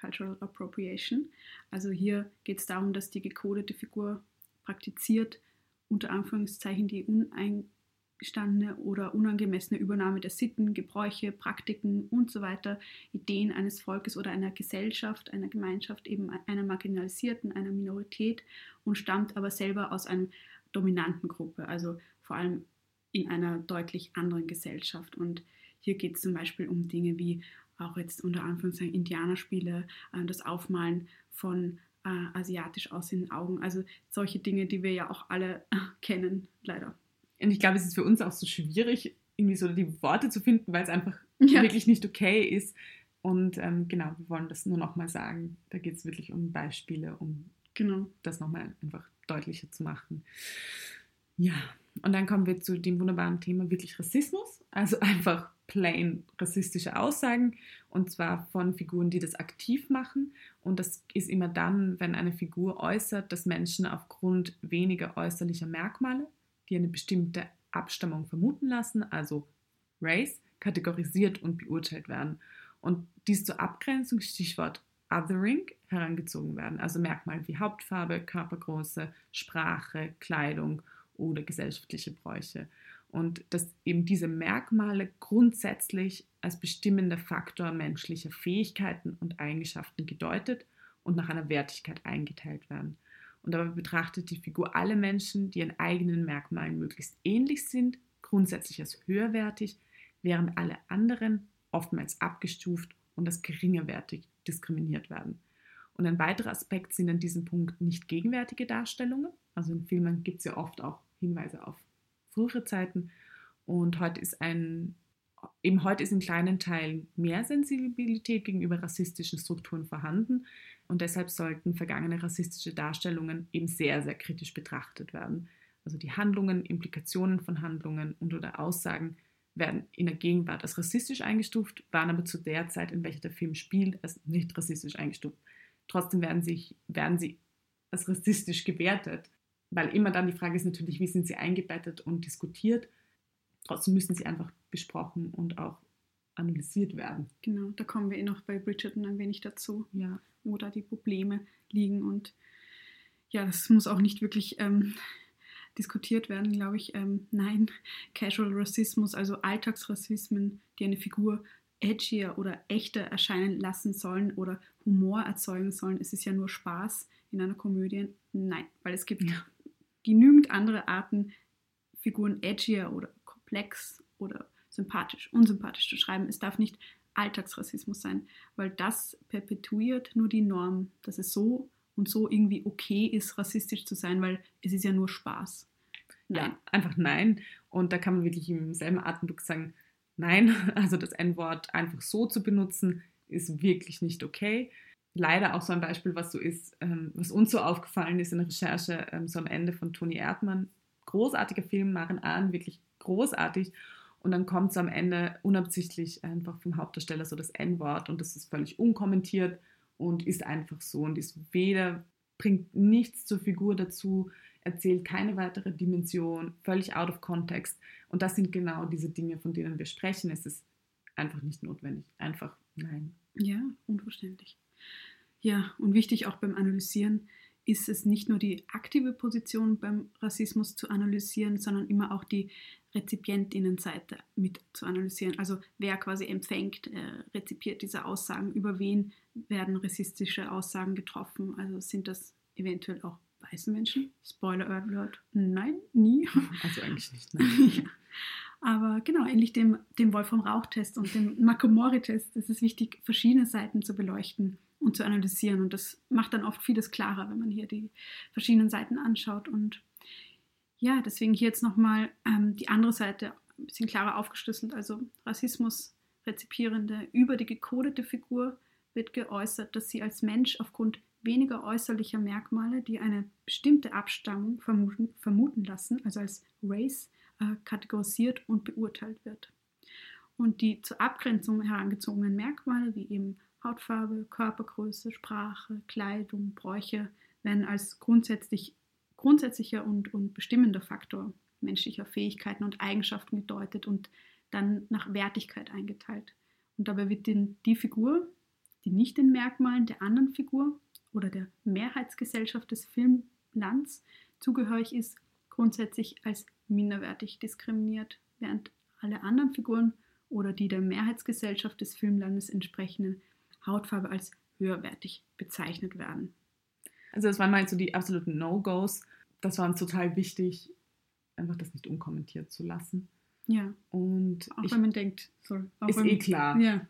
S2: Cultural Appropriation. Also hier geht es darum, dass die gekodete Figur praktiziert unter Anführungszeichen die uneingestandene oder unangemessene Übernahme der Sitten, Gebräuche, Praktiken und so weiter, Ideen eines Volkes oder einer Gesellschaft, einer Gemeinschaft, eben einer marginalisierten, einer Minorität und stammt aber selber aus einer dominanten Gruppe, also vor allem in einer deutlich anderen Gesellschaft. Und hier geht es zum Beispiel um Dinge wie auch jetzt unter Anführungszeichen Indianerspiele, äh, das Aufmalen von äh, asiatisch aussehenden Augen. Also solche Dinge, die wir ja auch alle kennen, leider.
S1: Und ich glaube, es ist für uns auch so schwierig, irgendwie so die Worte zu finden, weil es einfach ja. wirklich nicht okay ist. Und ähm, genau, wir wollen das nur nochmal sagen. Da geht es wirklich um Beispiele, um genau. das nochmal einfach deutlicher zu machen. Ja, und dann kommen wir zu dem wunderbaren Thema wirklich Rassismus. Also einfach plain rassistische Aussagen und zwar von Figuren, die das aktiv machen. Und das ist immer dann, wenn eine Figur äußert, dass Menschen aufgrund weniger äußerlicher Merkmale, die eine bestimmte Abstammung vermuten lassen, also Race, kategorisiert und beurteilt werden. Und dies zur Abgrenzung, Stichwort Othering, herangezogen werden. Also Merkmale wie Hauptfarbe, Körpergröße, Sprache, Kleidung oder gesellschaftliche Bräuche und dass eben diese Merkmale grundsätzlich als bestimmender Faktor menschlicher Fähigkeiten und Eigenschaften gedeutet und nach einer Wertigkeit eingeteilt werden. Und dabei betrachtet die Figur alle Menschen, die ihren eigenen Merkmalen möglichst ähnlich sind, grundsätzlich als höherwertig, während alle anderen oftmals abgestuft und als geringerwertig diskriminiert werden. Und ein weiterer Aspekt sind an diesem Punkt nicht gegenwärtige Darstellungen. Also in Filmen gibt es ja oft auch Hinweise auf frühere Zeiten. Und heute ist ein, eben heute ist in kleinen Teilen mehr Sensibilität gegenüber rassistischen Strukturen vorhanden. Und deshalb sollten vergangene rassistische Darstellungen eben sehr, sehr kritisch betrachtet werden. Also die Handlungen, Implikationen von Handlungen und oder Aussagen werden in der Gegenwart als rassistisch eingestuft, waren aber zu der Zeit, in welcher der Film spielt, als nicht rassistisch eingestuft. Trotzdem werden, sich, werden sie als rassistisch gewertet weil immer dann die Frage ist natürlich, wie sind sie eingebettet und diskutiert. Trotzdem müssen sie einfach besprochen und auch analysiert werden.
S2: Genau, da kommen wir eh noch bei Bridgerton ein wenig dazu, ja. wo da die Probleme liegen und ja, das muss auch nicht wirklich ähm, diskutiert werden, glaube ich. Ähm, nein, Casual Rassismus, also Alltagsrassismen, die eine Figur edgier oder echter erscheinen lassen sollen oder Humor erzeugen sollen. Es ist ja nur Spaß in einer Komödie. Nein, weil es gibt ja. Genügend andere Arten, Figuren edgier oder komplex oder sympathisch, unsympathisch zu schreiben. Es darf nicht Alltagsrassismus sein, weil das perpetuiert nur die Norm, dass es so und so irgendwie okay ist, rassistisch zu sein, weil es ist ja nur Spaß.
S1: Nein. Ja, einfach nein. Und da kann man wirklich im selben Atemzug sagen, nein, also das N-Wort einfach so zu benutzen, ist wirklich nicht okay. Leider auch so ein Beispiel, was so ist, ähm, was uns so aufgefallen ist in der Recherche, ähm, so am Ende von Toni Erdmann. Großartiger Film, Maren Ahn, wirklich großartig. Und dann kommt so am Ende unabsichtlich einfach vom Hauptdarsteller so das N-Wort und das ist völlig unkommentiert und ist einfach so und ist weder, bringt nichts zur Figur dazu, erzählt keine weitere Dimension, völlig out of context. Und das sind genau diese Dinge, von denen wir sprechen. Es ist einfach nicht notwendig. Einfach nein.
S2: Ja, unverständlich. Ja, und wichtig auch beim Analysieren ist es nicht nur die aktive Position beim Rassismus zu analysieren, sondern immer auch die Rezipientinnenseite mit zu analysieren. Also wer quasi empfängt, äh, rezipiert diese Aussagen, über wen werden rassistische Aussagen getroffen. Also sind das eventuell auch weiße Menschen? Spoiler Alert, nein, nie.
S1: Also eigentlich nicht, nein. ja.
S2: Aber genau, ähnlich dem, dem Wolfram-Rauch-Test und dem Makomori-Test ist es wichtig, verschiedene Seiten zu beleuchten und zu analysieren. Und das macht dann oft vieles klarer, wenn man hier die verschiedenen Seiten anschaut. Und ja, deswegen hier jetzt nochmal ähm, die andere Seite ein bisschen klarer aufgeschlüsselt. Also Rassismus rezipierende über die gekodete Figur wird geäußert, dass sie als Mensch aufgrund weniger äußerlicher Merkmale, die eine bestimmte Abstammung vermuten, vermuten lassen, also als Race, äh, kategorisiert und beurteilt wird. Und die zur Abgrenzung herangezogenen Merkmale, wie eben Hautfarbe, Körpergröße, Sprache, Kleidung, Bräuche, werden als grundsätzlich, grundsätzlicher und, und bestimmender Faktor menschlicher Fähigkeiten und Eigenschaften gedeutet und dann nach Wertigkeit eingeteilt. Und dabei wird die, die Figur, die nicht den Merkmalen der anderen Figur oder der Mehrheitsgesellschaft des Filmlands zugehörig ist, grundsätzlich als minderwertig diskriminiert, während alle anderen Figuren oder die der Mehrheitsgesellschaft des Filmlandes entsprechenden Hautfarbe als höherwertig bezeichnet werden.
S1: Also das waren mal so die absoluten No-Gos. Das war uns total wichtig, einfach das nicht unkommentiert zu lassen.
S2: Ja.
S1: Und
S2: auch ich, wenn man denkt, sorry,
S1: ist eh klar.
S2: Ja.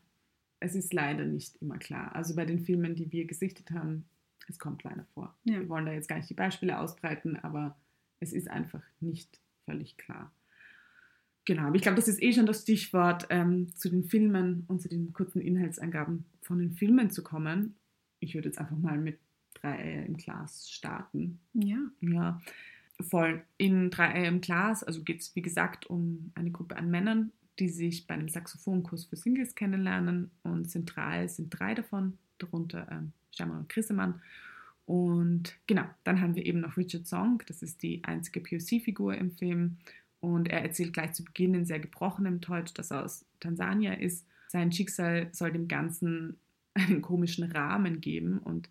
S1: Es ist leider nicht immer klar. Also bei den Filmen, die wir gesichtet haben, es kommt leider vor. Ja. Wir wollen da jetzt gar nicht die Beispiele ausbreiten, aber es ist einfach nicht völlig klar. Genau, aber ich glaube, das ist eh schon das Stichwort, ähm, zu den Filmen und zu den kurzen Inhaltsangaben von den Filmen zu kommen. Ich würde jetzt einfach mal mit 3 Eier im Glas starten.
S2: Ja.
S1: Ja, voll. In 3 Eier im Glas, also geht es wie gesagt um eine Gruppe an Männern, die sich bei einem Saxophonkurs für Singles kennenlernen und zentral sind drei davon, darunter ähm, Schamann und Chrissemann. Und genau, dann haben wir eben noch Richard Song, das ist die einzige POC-Figur im Film und er erzählt gleich zu Beginn in sehr gebrochenem Deutsch, dass er aus Tansania ist. Sein Schicksal soll dem Ganzen einen komischen Rahmen geben. Und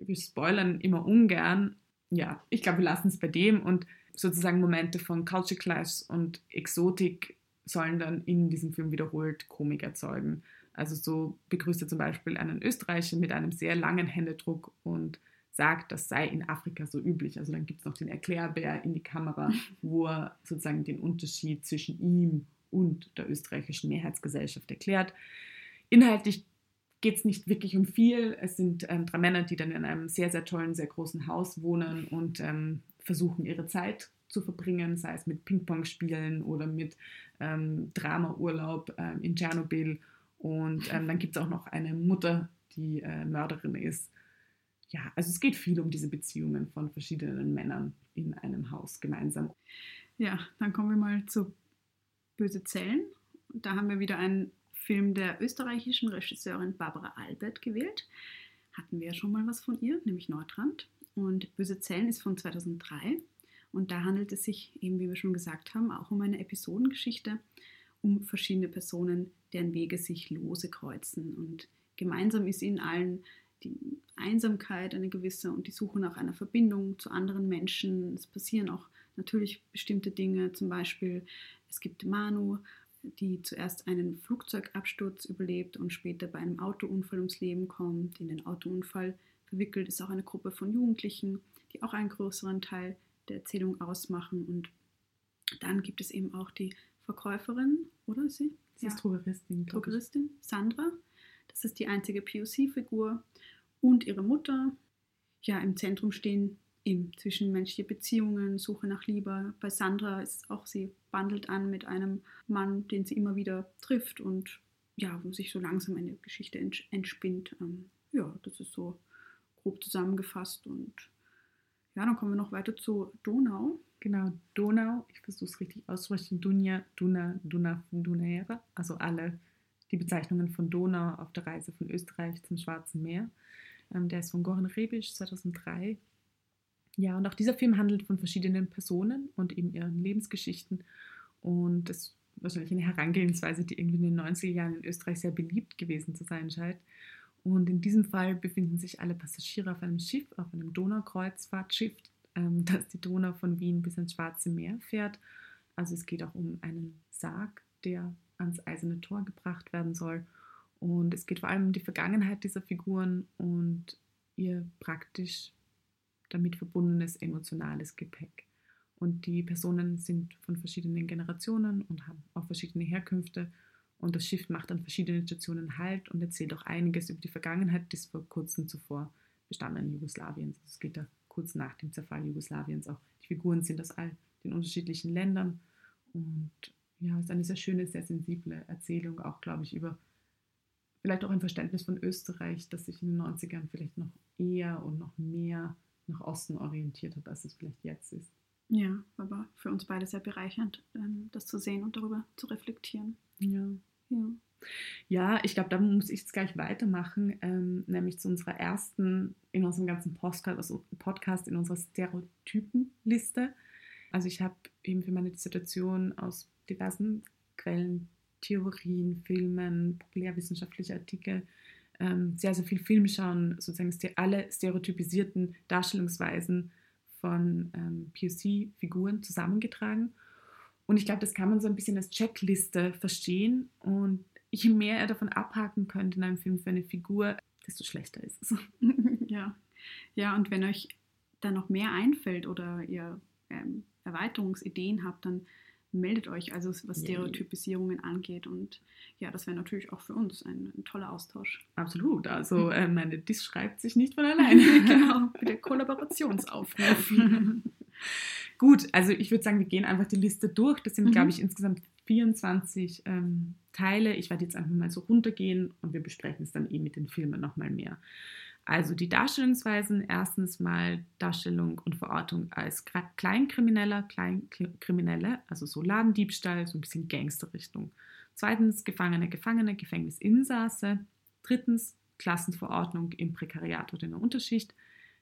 S1: wir spoilern immer ungern. Ja, ich glaube, wir lassen es bei dem. Und sozusagen Momente von Culture Clash und Exotik sollen dann in diesem Film wiederholt Komik erzeugen. Also so begrüßt er zum Beispiel einen Österreicher mit einem sehr langen Händedruck und sagt, das sei in Afrika so üblich. Also dann gibt es noch den Erklärbär in die Kamera, wo er sozusagen den Unterschied zwischen ihm und der österreichischen Mehrheitsgesellschaft erklärt. Inhaltlich geht es nicht wirklich um viel. Es sind ähm, drei Männer, die dann in einem sehr, sehr tollen, sehr großen Haus wohnen und ähm, versuchen, ihre Zeit zu verbringen, sei es mit Ping-Pong-Spielen oder mit ähm, Drama-Urlaub ähm, in Tschernobyl. Und ähm, dann gibt es auch noch eine Mutter, die äh, Mörderin ist ja, also es geht viel um diese Beziehungen von verschiedenen Männern in einem Haus gemeinsam.
S2: Ja, dann kommen wir mal zu Böse Zellen. Da haben wir wieder einen Film der österreichischen Regisseurin Barbara Albert gewählt. Hatten wir ja schon mal was von ihr, nämlich Neutrand. Und Böse Zellen ist von 2003. Und da handelt es sich, eben wie wir schon gesagt haben, auch um eine Episodengeschichte, um verschiedene Personen, deren Wege sich lose kreuzen. Und gemeinsam ist ihnen allen die Einsamkeit, eine gewisse und die Suche nach einer Verbindung zu anderen Menschen. Es passieren auch natürlich bestimmte Dinge, zum Beispiel es gibt Manu, die zuerst einen Flugzeugabsturz überlebt und später bei einem Autounfall ums Leben kommt. In den Autounfall verwickelt ist auch eine Gruppe von Jugendlichen, die auch einen größeren Teil der Erzählung ausmachen. Und dann gibt es eben auch die Verkäuferin, oder sie?
S1: Sie ja. ist Drogeristin.
S2: Drogeristin, Sandra. Das ist die einzige POC-Figur. Und ihre Mutter. Ja, im Zentrum stehen eben zwischenmenschliche Beziehungen, Suche nach Liebe. Bei Sandra ist auch, sie bandelt an mit einem Mann, den sie immer wieder trifft und ja, wo sich so langsam eine Geschichte entspinnt. Ähm, ja, das ist so grob zusammengefasst und ja, dann kommen wir noch weiter zu Donau.
S1: Genau, Donau, ich versuche es richtig auszusprechen, Dunja, Duna, Duna, Dunaera, also alle die Bezeichnungen von Donau auf der Reise von Österreich zum Schwarzen Meer. Ähm, der ist von Goran Rebisch 2003 ja, und auch dieser Film handelt von verschiedenen Personen und eben ihren Lebensgeschichten. Und das ist wahrscheinlich eine Herangehensweise, die irgendwie in den 90er Jahren in Österreich sehr beliebt gewesen zu sein scheint. Und in diesem Fall befinden sich alle Passagiere auf einem Schiff, auf einem Donaukreuzfahrtschiff, ähm, das die Donau von Wien bis ins Schwarze Meer fährt. Also es geht auch um einen Sarg, der ans Eiserne Tor gebracht werden soll. Und es geht vor allem um die Vergangenheit dieser Figuren und ihr praktisch damit verbundenes emotionales Gepäck. Und die Personen sind von verschiedenen Generationen und haben auch verschiedene Herkünfte. Und das Schiff macht an verschiedenen Stationen Halt und erzählt auch einiges über die Vergangenheit des vor kurzem zuvor bestandenen Jugoslawiens. Es geht da kurz nach dem Zerfall Jugoslawiens auch. Die Figuren sind aus all den unterschiedlichen Ländern. Und ja, es ist eine sehr schöne, sehr sensible Erzählung, auch glaube ich, über vielleicht auch ein Verständnis von Österreich, das sich in den 90ern vielleicht noch eher und noch mehr nach Osten orientiert hat, als es vielleicht jetzt ist.
S2: Ja, aber für uns beide sehr bereichernd, ähm, das zu sehen und darüber zu reflektieren.
S1: Ja. Ja, ja ich glaube, da muss ich jetzt gleich weitermachen, ähm, nämlich zu unserer ersten, in unserem ganzen Podcast, also Podcast in unserer Stereotypenliste. Also ich habe eben für meine Dissertation aus diversen Quellen, Theorien, Filmen, populärwissenschaftliche Artikel ähm, sehr, sehr viel Film schauen, sozusagen alle stereotypisierten Darstellungsweisen von ähm, POC-Figuren zusammengetragen. Und ich glaube, das kann man so ein bisschen als Checkliste verstehen. Und je mehr er davon abhaken könnte in einem Film für eine Figur, desto schlechter ist es.
S2: ja. ja, und wenn euch da noch mehr einfällt oder ihr ähm, Erweiterungsideen habt, dann meldet euch, also was Stereotypisierungen angeht. Und ja, das wäre natürlich auch für uns ein, ein toller Austausch.
S1: Absolut. Also äh, meine Dis schreibt sich nicht von alleine.
S2: genau, der Kollaborationsaufruf.
S1: Gut, also ich würde sagen, wir gehen einfach die Liste durch. Das sind, mhm. glaube ich, insgesamt 24 ähm, Teile. Ich werde jetzt einfach mal so runtergehen und wir besprechen es dann eh mit den Filmen nochmal mehr. Also die Darstellungsweisen, erstens mal Darstellung und Verortung als Kleinkrimineller, Kleinkriminelle, also so Ladendiebstahl, so ein bisschen Gangsterrichtung. Zweitens Gefangene, Gefangene, Gefängnisinsasse. Drittens Klassenverordnung im Prekariat oder in der Unterschicht.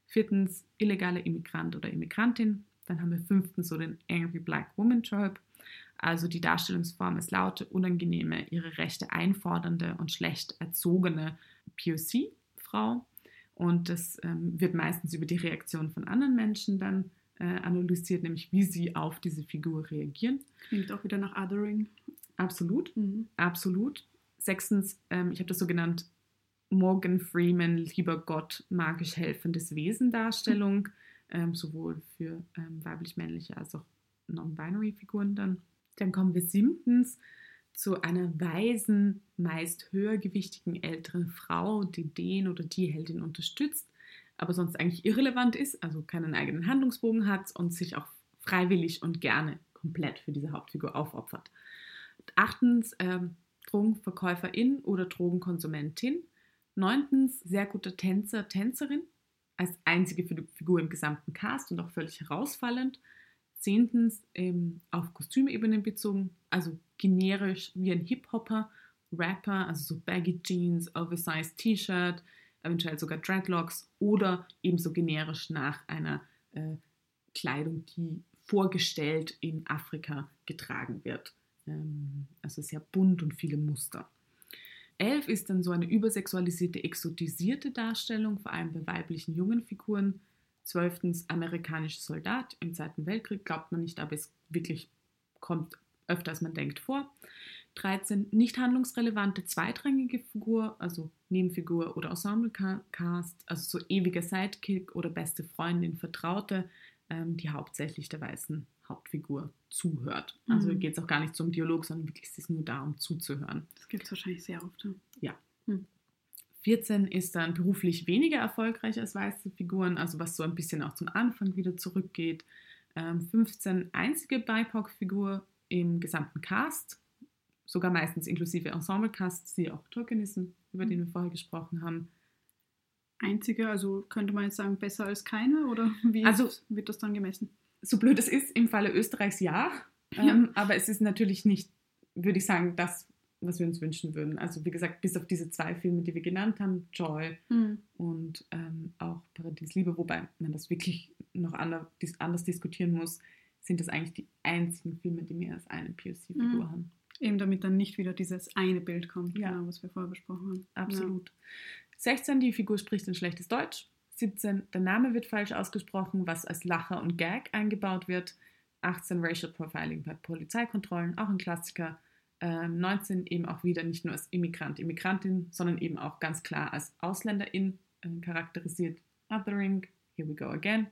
S1: Viertens illegale Immigrant oder Immigrantin. Dann haben wir fünftens so den Angry Black Woman Trope, also die Darstellungsform ist laute, unangenehme, ihre Rechte einfordernde und schlecht erzogene POC-Frau. Und das ähm, wird meistens über die Reaktion von anderen Menschen dann äh, analysiert, nämlich wie sie auf diese Figur reagieren.
S2: Klingt auch wieder nach Othering.
S1: Absolut, mhm. absolut. Sechstens, ähm, ich habe das so genannt, Morgan Freeman, lieber Gott, magisch helfendes Wesen Darstellung, ähm, sowohl für ähm, weiblich-männliche als auch Non-Binary-Figuren dann. Dann kommen wir siebtens zu einer weisen, meist höhergewichtigen älteren Frau, die den oder die Heldin unterstützt, aber sonst eigentlich irrelevant ist, also keinen eigenen Handlungsbogen hat und sich auch freiwillig und gerne komplett für diese Hauptfigur aufopfert. Achtens, ähm, Drogenverkäuferin oder Drogenkonsumentin. Neuntens, sehr guter Tänzer, Tänzerin, als einzige Figur im gesamten Cast und auch völlig herausfallend. Zehntens, ähm, auf Kostümebenen bezogen, also generisch wie ein Hip-Hopper, Rapper, also so Baggy Jeans, Oversized T-Shirt, eventuell sogar Dreadlocks oder ebenso generisch nach einer äh, Kleidung, die vorgestellt in Afrika getragen wird. Ähm, also sehr bunt und viele Muster. Elf ist dann so eine übersexualisierte, exotisierte Darstellung, vor allem bei weiblichen jungen Figuren. Zwölftens amerikanischer Soldat im Zweiten Weltkrieg, glaubt man nicht, aber es wirklich kommt öfter als man denkt vor. 13 nicht handlungsrelevante zweitrangige Figur, also Nebenfigur oder Ensemble-Cast, also so ewiger Sidekick oder beste Freundin, Vertraute, ähm, die hauptsächlich der weißen Hauptfigur zuhört. Also
S2: Mhm.
S1: geht es auch gar nicht so um Dialog, sondern wirklich es ist nur darum zuzuhören.
S2: Das gibt es wahrscheinlich sehr oft. Ja.
S1: Ja.
S2: Hm.
S1: 14 ist dann beruflich weniger erfolgreich als weiße Figuren, also was so ein bisschen auch zum Anfang wieder zurückgeht. Ähm, 15 einzige BIPOC-Figur im gesamten Cast, sogar meistens inklusive Ensemble-Cast, siehe auch Tokenism, über den wir vorher gesprochen haben.
S2: Einzige, also könnte man jetzt sagen, besser als keine oder wie
S1: Also-
S2: wird das dann gemessen?
S1: So blöd es ist, im Falle Österreichs ja, ähm, aber es ist natürlich nicht, würde ich sagen, das, was wir uns wünschen würden. Also wie gesagt, bis auf diese zwei Filme, die wir genannt haben, Joy
S2: Hm.
S1: und ähm, auch Paradies Liebe, wobei man das wirklich noch ander, dis, anders diskutieren muss, sind das eigentlich die einzigen Filme, die mehr als eine POC-Figur
S2: Mhm.
S1: haben.
S2: Eben damit dann nicht wieder dieses eine Bild kommt,
S1: Ja.
S2: genau, was wir vorher besprochen haben.
S1: Absolut. 16, die Figur spricht ein schlechtes Deutsch. 17, der Name wird falsch ausgesprochen, was als Lacher und Gag eingebaut wird. 18, Racial Profiling bei Polizeikontrollen, auch ein Klassiker. Ähm, 19 eben auch wieder nicht nur als Immigrant, Immigrantin, sondern eben auch ganz klar als Ausländerin äh, charakterisiert. Othering, here we go again.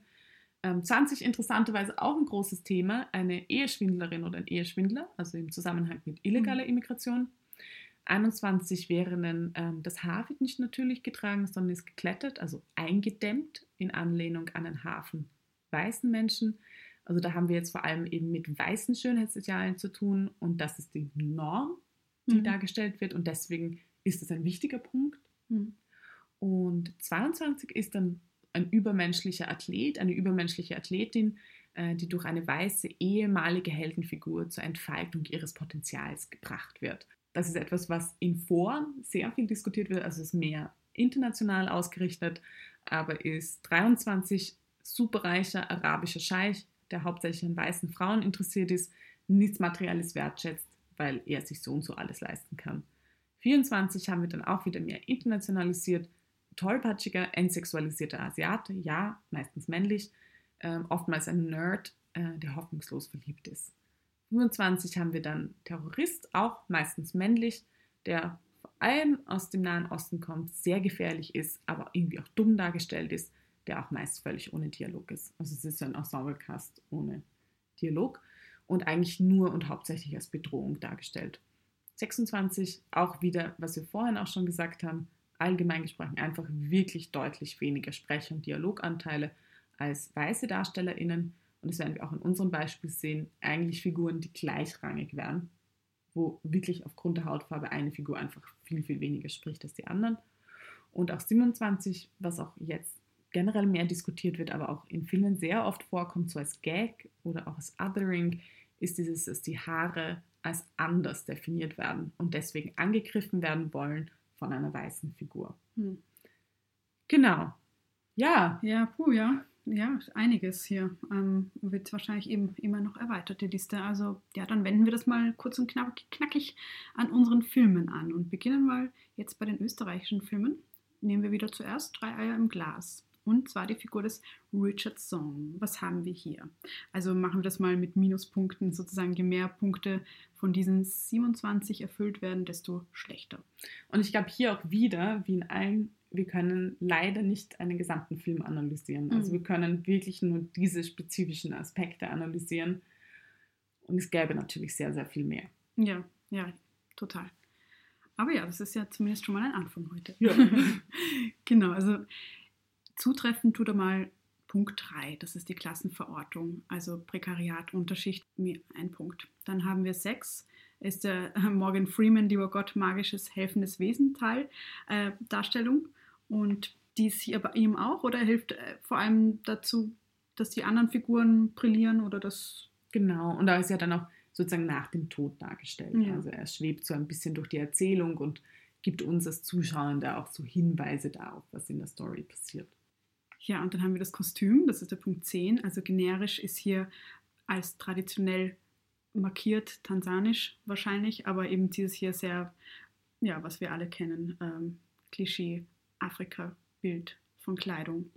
S1: Ähm, 20 interessanterweise auch ein großes Thema, eine Eheschwindlerin oder ein Eheschwindler, also im Zusammenhang mit illegaler Immigration. 21 wären ähm, das Haar wird nicht natürlich getragen, sondern ist geklettert, also eingedämmt in Anlehnung an einen Hafen weißen Menschen. Also da haben wir jetzt vor allem eben mit weißen Schönheitsidealen zu tun und das ist die Norm, die
S2: Mhm.
S1: dargestellt wird und deswegen ist es ein wichtiger Punkt.
S2: Hm.
S1: Und 22 ist dann ein übermenschlicher Athlet, eine übermenschliche Athletin, äh, die durch eine weiße ehemalige Heldenfigur zur Entfaltung ihres Potenzials gebracht wird. Das ist etwas, was in Foren sehr viel diskutiert wird, also ist mehr international ausgerichtet, aber ist 23 superreicher arabischer Scheich, der hauptsächlich an weißen Frauen interessiert ist, nichts Materielles wertschätzt, weil er sich so und so alles leisten kann. 24 haben wir dann auch wieder mehr internationalisiert, tollpatschiger, entsexualisierter Asiate, ja, meistens männlich, ähm, oftmals ein Nerd, äh, der hoffnungslos verliebt ist. 25 haben wir dann Terrorist, auch meistens männlich, der vor allem aus dem Nahen Osten kommt, sehr gefährlich ist, aber irgendwie auch dumm dargestellt ist, der auch meist völlig ohne Dialog ist. Also es ist so ein Ensemblecast ohne Dialog und eigentlich nur und hauptsächlich als Bedrohung dargestellt. 26, auch wieder, was wir vorhin auch schon gesagt haben, allgemein gesprochen einfach wirklich deutlich weniger Sprech- und Dialoganteile als weiße DarstellerInnen. Und das werden wir auch in unserem Beispiel sehen, eigentlich Figuren, die gleichrangig wären, wo wirklich aufgrund der Hautfarbe eine Figur einfach viel, viel weniger spricht als die anderen. Und auch 27, was auch jetzt generell mehr diskutiert wird, aber auch in Filmen sehr oft vorkommt, so als Gag oder auch als Othering, ist dieses, dass die Haare als anders definiert werden und deswegen angegriffen werden wollen von einer weißen Figur.
S2: Hm.
S1: Genau. Ja,
S2: Ja, puh, ja. Ja, einiges hier. Ähm, wird wahrscheinlich eben immer noch erweitert, die Liste. Also, ja, dann wenden wir das mal kurz und knack, knackig an unseren Filmen an und beginnen mal jetzt bei den österreichischen Filmen. Nehmen wir wieder zuerst drei Eier im Glas. Und zwar die Figur des Richard Song. Was haben wir hier? Also machen wir das mal mit Minuspunkten, sozusagen je mehr Punkte von diesen 27 erfüllt werden, desto schlechter.
S1: Und ich glaube hier auch wieder, wie in allen, wir können leider nicht einen gesamten Film analysieren. Also
S2: Mhm.
S1: wir können wirklich nur diese spezifischen Aspekte analysieren. Und es gäbe natürlich sehr, sehr viel mehr.
S2: Ja, ja, total. Aber ja, das ist ja zumindest schon mal ein Anfang heute.
S1: Ja.
S2: genau, also zutreffen tut er mal Punkt 3, das ist die Klassenverortung, also Prekariat, Unterschicht, mir ein Punkt. Dann haben wir 6, ist der Morgan Freeman, lieber Gott, magisches, helfendes Wesen Teil, äh, Darstellung. Und die ist hier bei ihm auch oder hilft äh, vor allem dazu, dass die anderen Figuren brillieren oder das.
S1: Genau, und da ist ja dann auch sozusagen nach dem Tod dargestellt.
S2: Ja.
S1: Also er schwebt so ein bisschen durch die Erzählung und gibt uns als Zuschauer auch so Hinweise darauf, was in der Story passiert.
S2: Ja, und dann haben wir das Kostüm, das ist der Punkt 10. Also generisch ist hier als traditionell markiert, tansanisch wahrscheinlich, aber eben dieses hier sehr, ja, was wir alle kennen, ähm, Klischee, Afrika-Bild von Kleidung.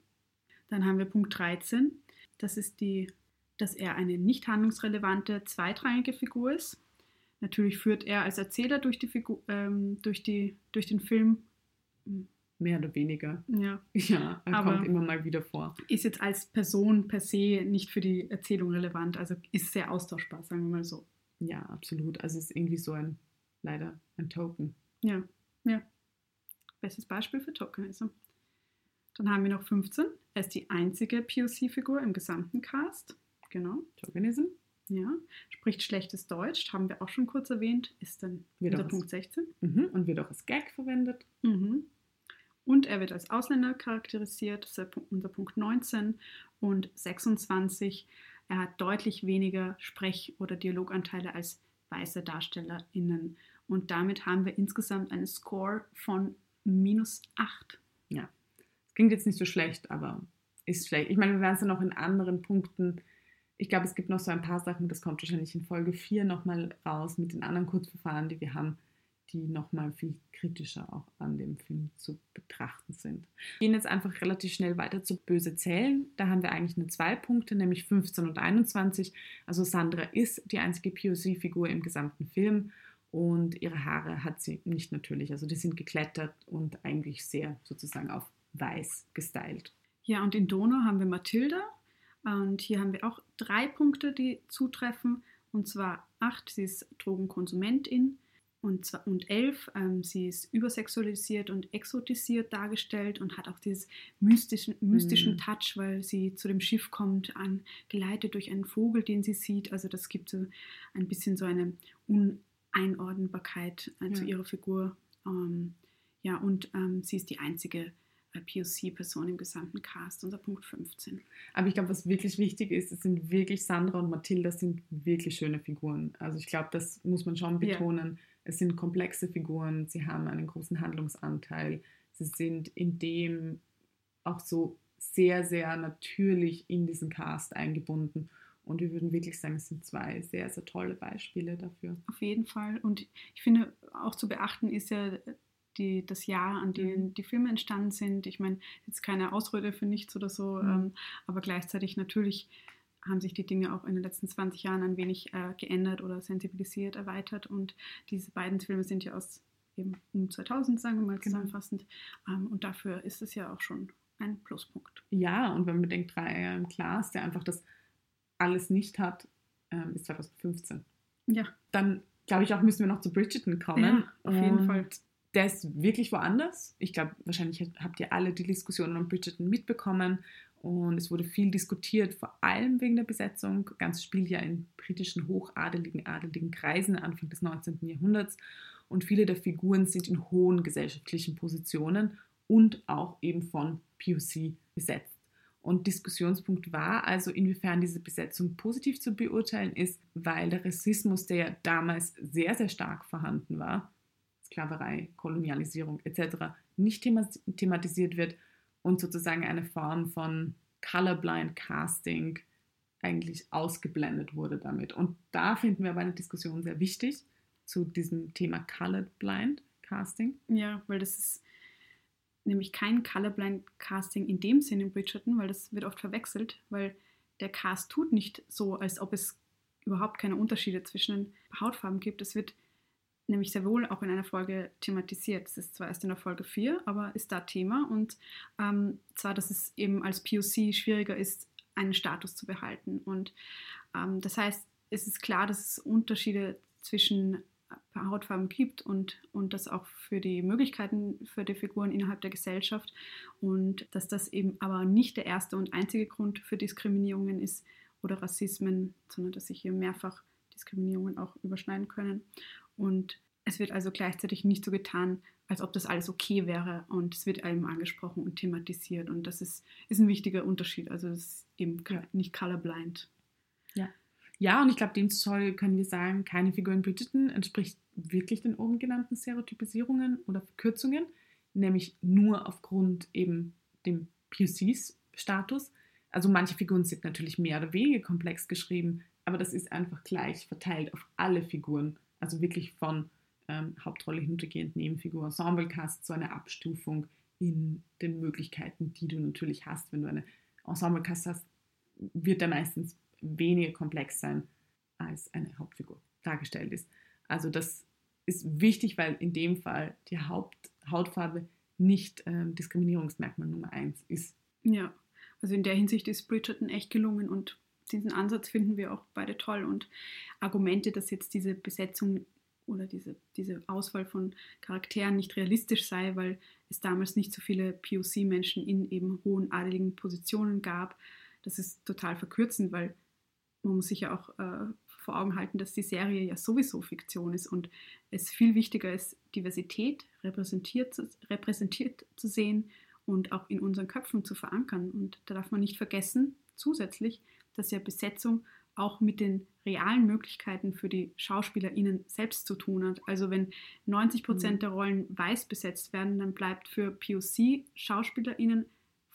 S2: Dann haben wir Punkt 13, das ist die, dass er eine nicht handlungsrelevante zweitrangige Figur ist. Natürlich führt er als Erzähler durch, die Figur, ähm, durch, die, durch den Film.
S1: Mehr oder weniger.
S2: Ja.
S1: Ja, er
S2: Aber-
S1: kommt immer mal wieder vor.
S2: Ist jetzt als Person per se nicht für die Erzählung relevant, also ist sehr austauschbar, sagen wir mal so.
S1: Ja, absolut. Also es ist irgendwie so ein, leider ein Token.
S2: Ja, ja. Bestes Beispiel für Tokenism. Dann haben wir noch 15. Er ist die einzige POC-Figur im gesamten Cast. Genau.
S1: Tokenism?
S2: Ja. Spricht schlechtes Deutsch, haben wir auch schon kurz erwähnt. Ist dann wieder Punkt 16.
S1: Mhm. Und wird auch als Gag verwendet.
S2: Mhm. Und er wird als Ausländer charakterisiert, das ist unser Punkt 19 und 26. Er hat deutlich weniger Sprech- oder Dialoganteile als weiße DarstellerInnen. Und damit haben wir insgesamt einen Score von minus 8.
S1: Klingt jetzt nicht so schlecht, aber ist schlecht. Ich meine, wir werden es ja noch in anderen Punkten. Ich glaube, es gibt noch so ein paar Sachen, das kommt wahrscheinlich in Folge 4 nochmal raus mit den anderen Kurzverfahren, die wir haben, die nochmal viel kritischer auch an dem Film zu betrachten sind. Wir gehen jetzt einfach relativ schnell weiter zu Böse Zellen. Da haben wir eigentlich nur zwei Punkte, nämlich 15 und 21. Also Sandra ist die einzige POC-Figur im gesamten Film und ihre Haare hat sie nicht natürlich. Also die sind geklettert und eigentlich sehr sozusagen auf weiß gestylt.
S2: Ja, und in Donau haben wir Mathilda. Und hier haben wir auch drei Punkte, die zutreffen. Und zwar acht, sie ist Drogenkonsumentin. Und, und elf, ähm, sie ist übersexualisiert und exotisiert dargestellt und hat auch diesen mystischen, mystischen
S1: Mhm.
S2: Touch, weil sie zu dem Schiff kommt, an, geleitet durch einen Vogel, den sie sieht. Also das gibt so ein bisschen so eine Uneinordnbarkeit äh, zu
S1: Ja.
S2: ihrer Figur. Ähm, ja, und ähm, sie ist die einzige äh, POC-Person im gesamten Cast, unser Punkt 15.
S1: Aber ich glaube, was wirklich wichtig ist, es sind wirklich Sandra und Mathilda sind wirklich schöne Figuren. Also ich glaube, das muss man schon betonen. Es sind komplexe Figuren, sie haben einen großen Handlungsanteil. Sie sind in dem auch so sehr, sehr natürlich in diesen Cast eingebunden. Und wir würden wirklich sagen, es sind zwei sehr, sehr tolle Beispiele dafür.
S2: Auf jeden Fall. Und ich finde, auch zu beachten ist ja die, das Jahr, an dem
S1: Mhm.
S2: die Filme entstanden sind. Ich meine, jetzt keine Ausrede für nichts oder so,
S1: Mhm.
S2: ähm, aber gleichzeitig natürlich haben sich die Dinge auch in den letzten 20 Jahren ein wenig äh, geändert oder sensibilisiert, erweitert. Und diese beiden Filme sind ja aus eben um 2000, sagen wir mal
S1: Genau.
S2: zusammenfassend. Ähm, und dafür ist es ja auch schon ein Pluspunkt.
S1: Ja, und wenn man denkt, drei Jahre im Class, der einfach das alles nicht hat, ähm, ist 2015.
S2: Ja,
S1: Dann glaube ich auch, müssen wir noch zu Bridgerton kommen.
S2: Ja, auf jeden
S1: Und
S2: Fall.
S1: Der ist wirklich woanders. Ich glaube, wahrscheinlich habt ihr alle die Diskussionen um Bridgerton mitbekommen. Und es wurde viel diskutiert, vor allem wegen der Besetzung. Ganz spielt ja in britischen hochadeligen, adeligen Kreisen Anfang des 19. Jahrhunderts. Und viele der Figuren sind in hohen gesellschaftlichen Positionen und auch eben von POC besetzt. Und Diskussionspunkt war also, inwiefern diese Besetzung positiv zu beurteilen ist, weil der Rassismus, der ja damals sehr, sehr stark vorhanden war, Sklaverei, Kolonialisierung etc., nicht thema thematisiert wird und sozusagen eine Form von Colorblind Casting eigentlich ausgeblendet wurde damit. Und da finden wir aber eine Diskussion sehr wichtig zu diesem Thema Colorblind Casting.
S2: Ja, weil das ist nämlich kein Colorblind-Casting in dem Sinne in Bridgerton, weil das wird oft verwechselt, weil der Cast tut nicht so, als ob es überhaupt keine Unterschiede zwischen den Hautfarben gibt. Es wird nämlich sehr wohl auch in einer Folge thematisiert. Das ist zwar erst in der Folge 4, aber ist da Thema. Und ähm, zwar, dass es eben als POC schwieriger ist, einen Status zu behalten. Und ähm, das heißt, es ist klar, dass es Unterschiede zwischen Hautfarben gibt und, und das auch für die Möglichkeiten für die Figuren innerhalb der Gesellschaft und dass das eben aber nicht der erste und einzige Grund für Diskriminierungen ist oder Rassismen, sondern dass sich hier mehrfach Diskriminierungen auch überschneiden können. Und es wird also gleichzeitig nicht so getan, als ob das alles okay wäre und es wird eben angesprochen und thematisiert und das ist, ist ein wichtiger Unterschied. Also das ist eben
S1: Ja.
S2: nicht colorblind.
S1: Ja, und ich glaube, demzufolge können wir sagen, keine Figur in Bridgerton entspricht wirklich den oben genannten Stereotypisierungen oder Verkürzungen, nämlich nur aufgrund eben dem POCs-Status. Also manche Figuren sind natürlich mehr oder weniger komplex geschrieben, aber das ist einfach gleich verteilt auf alle Figuren. Also wirklich von ähm, Hauptrolle hintergehend Nebenfigur, Ensemblecast, so eine Abstufung in den Möglichkeiten, die du natürlich hast. Wenn du eine Ensemblecast hast, wird der meistens weniger komplex sein, als eine Hauptfigur dargestellt ist. Also das ist wichtig, weil in dem Fall die Haupt Hautfarbe nicht ähm, Diskriminierungsmerkmal Nummer eins ist.
S2: Ja, also in der Hinsicht ist Bridgerton echt gelungen und diesen Ansatz finden wir auch beide toll und Argumente, dass jetzt diese Besetzung oder diese, diese Auswahl von Charakteren nicht realistisch sei, weil es damals nicht so viele POC-Menschen in eben hohen adeligen Positionen gab. Das ist total verkürzend, weil man muss sich ja auch äh, vor Augen halten, dass die Serie ja sowieso Fiktion ist und es viel wichtiger ist, Diversität repräsentiert, repräsentiert zu sehen und auch in unseren Köpfen zu verankern. Und da darf man nicht vergessen, zusätzlich, dass ja Besetzung auch mit den realen Möglichkeiten für die SchauspielerInnen selbst zu tun hat. Also wenn 90 Prozent mhm. der Rollen weiß besetzt werden, dann bleibt für POC-SchauspielerInnen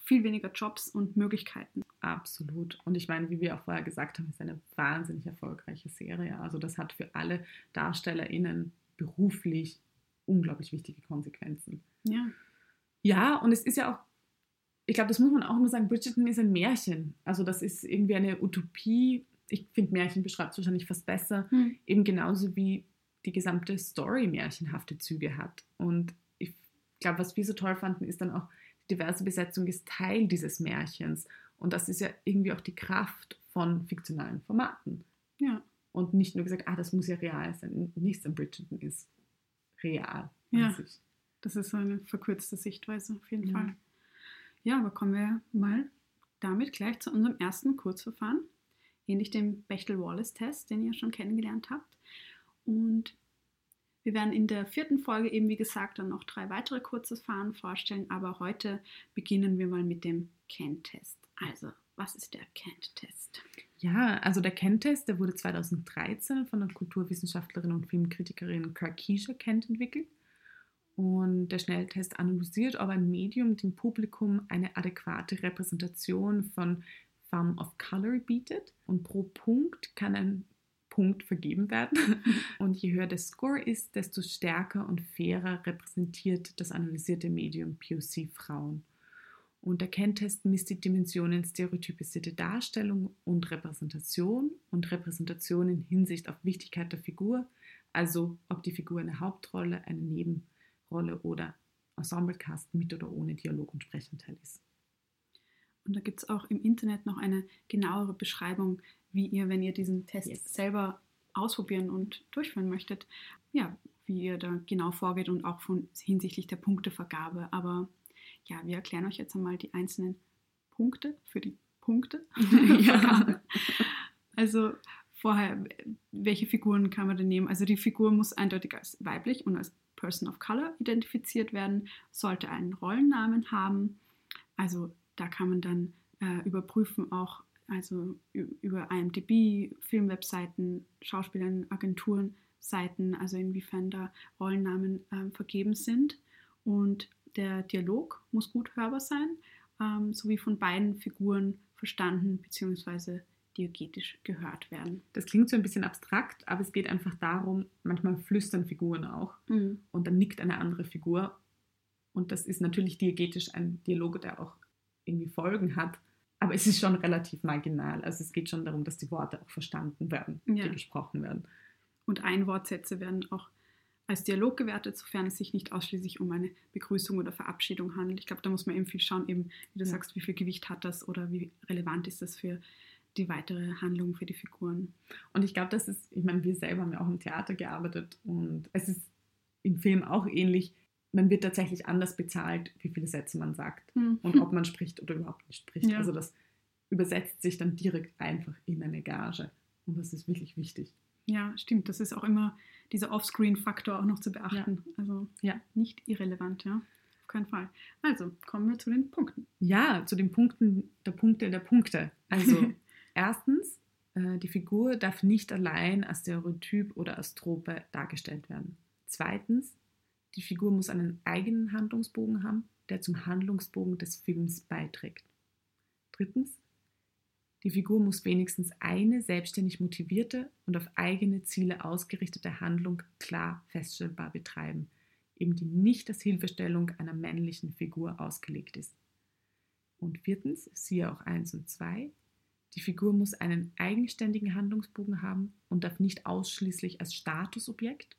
S2: viel weniger Jobs und Möglichkeiten.
S1: Absolut. Und ich meine, wie wir auch vorher gesagt haben, ist eine wahnsinnig erfolgreiche Serie. Also das hat für alle DarstellerInnen beruflich unglaublich wichtige Konsequenzen.
S2: Ja.
S1: Ja, und es ist ja auch, ich glaube, das muss man auch immer sagen, Bridgerton ist ein Märchen. Also das ist irgendwie eine Utopie. Ich finde, Märchen beschreibt es wahrscheinlich fast besser. Hm. Eben genauso wie die gesamte Story märchenhafte Züge hat. Und ich glaube, was wir so toll fanden, ist dann auch, diverse Besetzung ist Teil dieses Märchens. Und das ist ja irgendwie auch die Kraft von fiktionalen Formaten.
S2: Ja.
S1: Und nicht nur gesagt, ah, das muss ja real sein. Nichts an Bridgerton ist real.
S2: Ja. Das ist so eine verkürzte Sichtweise auf jeden ja. Fall. Ja, aber kommen wir mal damit gleich zu unserem ersten Kurzverfahren, ähnlich dem Bechtel-Wallace-Test, den ihr schon kennengelernt habt. Und wir werden in der vierten Folge eben, wie gesagt, dann noch drei weitere Kurzverfahren vorstellen, aber heute beginnen wir mal mit dem Kent-Test. Also, was ist der Kent-Test?
S1: Ja, also der Kent-Test, der wurde 2013 von der Kulturwissenschaftlerin und Filmkritikerin Karkisha Kent entwickelt. Und der Schnelltest analysiert, ob ein Medium dem Publikum eine adäquate Repräsentation von Femme of Color bietet. Und pro Punkt kann ein Punkt vergeben werden. Und je höher der Score ist, desto stärker und fairer repräsentiert das analysierte Medium POC Frauen. Und der Kenntest misst die Dimensionen stereotypisierte Darstellung und Repräsentation und Repräsentation in Hinsicht auf Wichtigkeit der Figur, also ob die Figur eine Hauptrolle, eine Nebenrolle oder Ensemblecast mit oder ohne Dialog und Sprechanteil ist.
S2: Und da gibt es auch im Internet noch eine genauere Beschreibung, wie ihr, wenn ihr diesen Test yes. selber ausprobieren und durchführen möchtet, ja, wie ihr da genau vorgeht und auch von hinsichtlich der Punktevergabe. Aber ja, wir erklären euch jetzt einmal die einzelnen Punkte für die Punkte. ja. Also vorher, welche Figuren kann man denn nehmen? Also die Figur muss eindeutig als weiblich und als Person of Color identifiziert werden, sollte einen Rollennamen haben. Also da kann man dann äh, überprüfen auch, also über IMDb, Filmwebseiten, Schauspielern, Agenturen, Seiten, also inwiefern da Rollennamen äh, vergeben sind. Und der Dialog muss gut hörbar sein, ähm, sowie von beiden Figuren verstanden bzw. diegetisch gehört werden.
S1: Das klingt so ein bisschen abstrakt, aber es geht einfach darum, manchmal flüstern Figuren auch mhm. und dann nickt eine andere Figur. Und das ist natürlich diegetisch ein Dialog, der auch irgendwie Folgen hat. Aber es ist schon relativ marginal. Also es geht schon darum, dass die Worte auch verstanden werden, ja. die gesprochen werden.
S2: Und Einwortsätze werden auch als Dialog gewertet, sofern es sich nicht ausschließlich um eine Begrüßung oder Verabschiedung handelt. Ich glaube, da muss man eben viel schauen, eben wie du ja. sagst, wie viel Gewicht hat das oder wie relevant ist das für die weitere Handlung für die Figuren.
S1: Und ich glaube, das ist, ich meine, wir selber haben ja auch im Theater gearbeitet und es ist im Film auch ähnlich man wird tatsächlich anders bezahlt, wie viele Sätze man sagt mhm. und ob man spricht oder überhaupt nicht spricht. Ja. Also das übersetzt sich dann direkt einfach in eine Gage und das ist wirklich wichtig.
S2: Ja, stimmt. Das ist auch immer dieser Offscreen-Faktor auch noch zu beachten. Ja. Also ja, nicht irrelevant, ja. Auf keinen Fall. Also kommen wir zu den Punkten.
S1: Ja, zu den Punkten der Punkte der Punkte. Also erstens, äh, die Figur darf nicht allein als Stereotyp oder als Trope dargestellt werden. Zweitens, die Figur muss einen eigenen Handlungsbogen haben, der zum Handlungsbogen des Films beiträgt. Drittens, die Figur muss wenigstens eine selbstständig motivierte und auf eigene Ziele ausgerichtete Handlung klar feststellbar betreiben, eben die nicht als Hilfestellung einer männlichen Figur ausgelegt ist. Und viertens, siehe auch 1 und 2, Die Figur muss einen eigenständigen Handlungsbogen haben und darf nicht ausschließlich als Statusobjekt,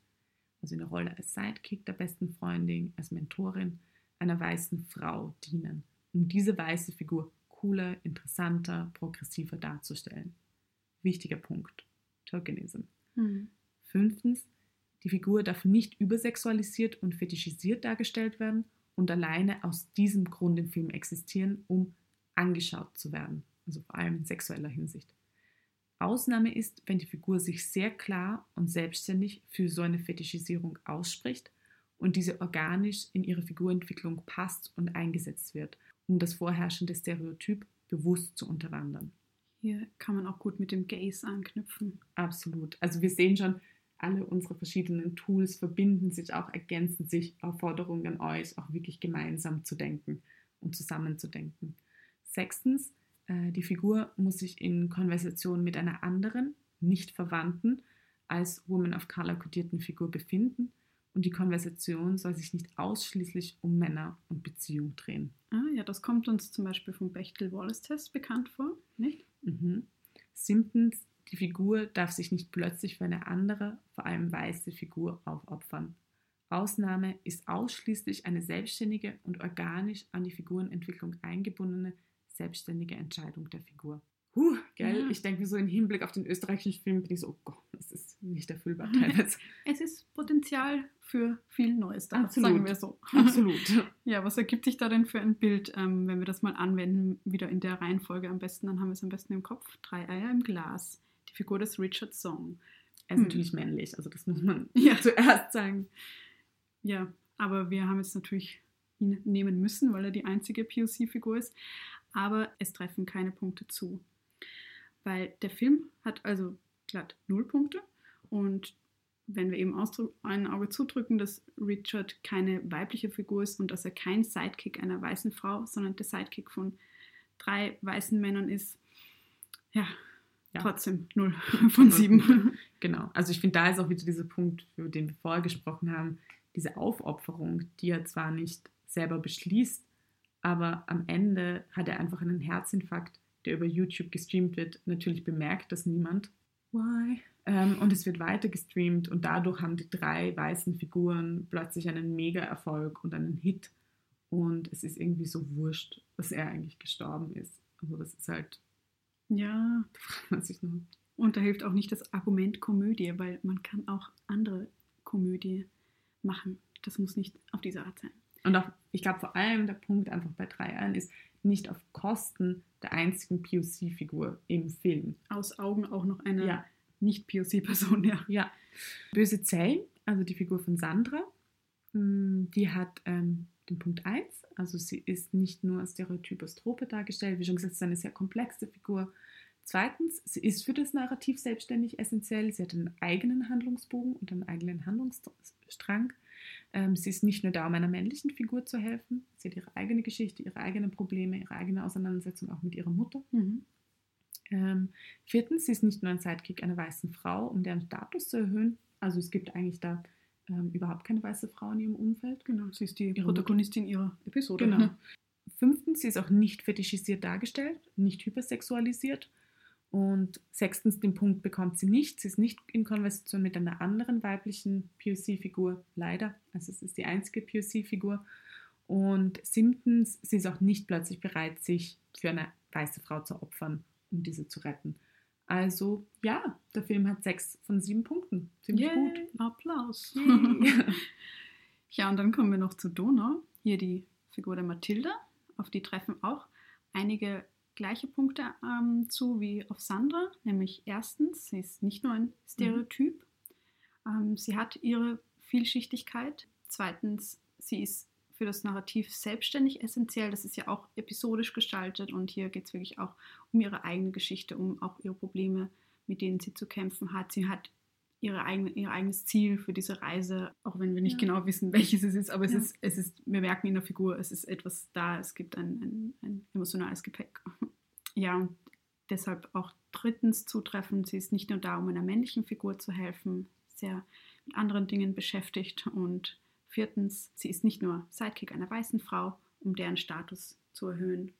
S1: also in der Rolle als Sidekick der besten Freundin, als Mentorin einer weißen Frau dienen, um diese weiße Figur cooler, interessanter, progressiver darzustellen. Wichtiger Punkt. Tokenism. Mhm. Fünftens, die Figur darf nicht übersexualisiert und fetischisiert dargestellt werden und alleine aus diesem Grund im Film existieren, um angeschaut zu werden, also vor allem in sexueller Hinsicht. Ausnahme ist, wenn die Figur sich sehr klar und selbstständig für so eine Fetischisierung ausspricht und diese organisch in ihre Figurentwicklung passt und eingesetzt wird, um das vorherrschende Stereotyp bewusst zu unterwandern.
S2: Hier kann man auch gut mit dem Gaze anknüpfen.
S1: Absolut. Also wir sehen schon, alle unsere verschiedenen Tools verbinden sich auch, ergänzen sich. Aufforderung an euch, auch wirklich gemeinsam zu denken und zusammenzudenken. Sechstens, äh, die Figur muss sich in Konversation mit einer anderen, nicht verwandten, als Woman of Color kodierten Figur befinden und die Konversation soll sich nicht ausschließlich um Männer und Beziehung drehen.
S2: Ah ja, das kommt uns zum Beispiel vom Bechtel-Wallace-Test bekannt vor, nicht?
S1: Mhm. Siebtens, die Figur darf sich nicht plötzlich für eine andere, vor allem weiße Figur aufopfern. Ausnahme ist ausschließlich eine selbstständige und organisch an die Figurenentwicklung eingebundene selbstständige Entscheidung der Figur. Huh, gell? Ja. Ich denke mir so im Hinblick auf den österreichischen Film bin ich so, oh Gott, das ist nicht erfüllbar teilweise.
S2: es ist Potenzial für viel Neues da,
S1: Absolut.
S2: sagen wir so.
S1: Absolut.
S2: ja, was ergibt sich da denn für ein Bild, ähm, wenn wir das mal anwenden, wieder in der Reihenfolge am besten, dann haben wir es am besten im Kopf. Drei Eier im Glas. Die Figur des Richard Song.
S1: Er ist hm. natürlich männlich, also das muss man ja. zuerst sagen.
S2: Ja, aber wir haben jetzt natürlich ihn nehmen müssen, weil er die einzige POC-Figur ist. Aber es treffen keine Punkte zu weil der Film hat also glatt null Punkte und wenn wir eben ein Auge zudrücken, dass Richard keine weibliche Figur ist und dass er kein Sidekick einer weißen Frau, sondern der Sidekick von drei weißen Männern ist, ja, ja. trotzdem null von sieben.
S1: Genau, also ich finde, da ist auch wieder dieser Punkt, für den wir vorher gesprochen haben, diese Aufopferung, die er zwar nicht selber beschließt, aber am Ende hat er einfach einen Herzinfarkt der über YouTube gestreamt wird, natürlich bemerkt das niemand. Why? Ähm, und es wird weiter gestreamt und dadurch haben die drei weißen Figuren plötzlich einen Mega-Erfolg und einen Hit. Und es ist irgendwie so wurscht, dass er eigentlich gestorben ist. Also das ist halt.
S2: Ja. Da fragt man sich nur. Und da hilft auch nicht das Argument Komödie, weil man kann auch andere Komödie machen. Das muss nicht auf diese Art sein.
S1: Und auch, ich glaube vor allem der Punkt einfach bei drei Eiern ist, nicht auf Kosten der einzigen POC-Figur im Film.
S2: Aus Augen auch noch einer ja. nicht-POC-Person, ja.
S1: Ja. Böse Zellen, also die Figur von Sandra, hm, die hat ähm, den Punkt 1, also sie ist nicht nur als Stereotyp als Trope dargestellt, wie schon gesagt, sie ist eine sehr komplexe Figur. Zweitens, sie ist für das Narrativ selbstständig essentiell. Sie hat einen eigenen Handlungsbogen und einen eigenen Handlungsstrang. Ähm, sie ist nicht nur da, um einer männlichen Figur zu helfen. Sie hat ihre eigene Geschichte, ihre eigenen Probleme, ihre eigene Auseinandersetzung auch mit ihrer Mutter. Mhm. Ähm, viertens, sie ist nicht nur ein Sidekick einer weißen Frau, um deren Status zu erhöhen. Also es gibt eigentlich da ähm, überhaupt keine weiße Frau in ihrem Umfeld.
S2: Genau, sie ist die Protagonistin ihrer Episode.
S1: Genau. Fünftens, sie ist auch nicht fetischisiert dargestellt, nicht hypersexualisiert. Und sechstens, den Punkt bekommt sie nicht. Sie ist nicht in Konversation mit einer anderen weiblichen POC-Figur, leider. Also es ist die einzige POC-Figur. Und siebtens, sie ist auch nicht plötzlich bereit, sich für eine weiße Frau zu opfern, um diese zu retten. Also ja, der Film hat sechs von sieben Punkten. Ziemlich Yay, gut.
S2: Applaus. ja, und dann kommen wir noch zu Donau. Hier die Figur der Mathilda. Auf die treffen auch einige gleiche Punkte ähm, zu wie auf Sandra, nämlich erstens, sie ist nicht nur ein Stereotyp, mhm. ähm, sie hat ihre Vielschichtigkeit, zweitens, sie ist für das Narrativ selbstständig essentiell, das ist ja auch episodisch gestaltet und hier geht es wirklich auch um ihre eigene Geschichte, um auch ihre Probleme, mit denen sie zu kämpfen hat. Sie hat ihre eigene, ihr eigenes Ziel für diese Reise, auch wenn wir nicht ja. genau wissen, welches es ist, aber es, ja. ist, es ist, wir merken in der Figur, es ist etwas da, es gibt ein, ein, ein emotionales Gepäck. Ja, und deshalb auch drittens zutreffend, sie ist nicht nur da, um einer männlichen Figur zu helfen, sehr mit anderen Dingen beschäftigt und viertens, sie ist nicht nur Sidekick einer weißen Frau, um deren Status zu erhöhen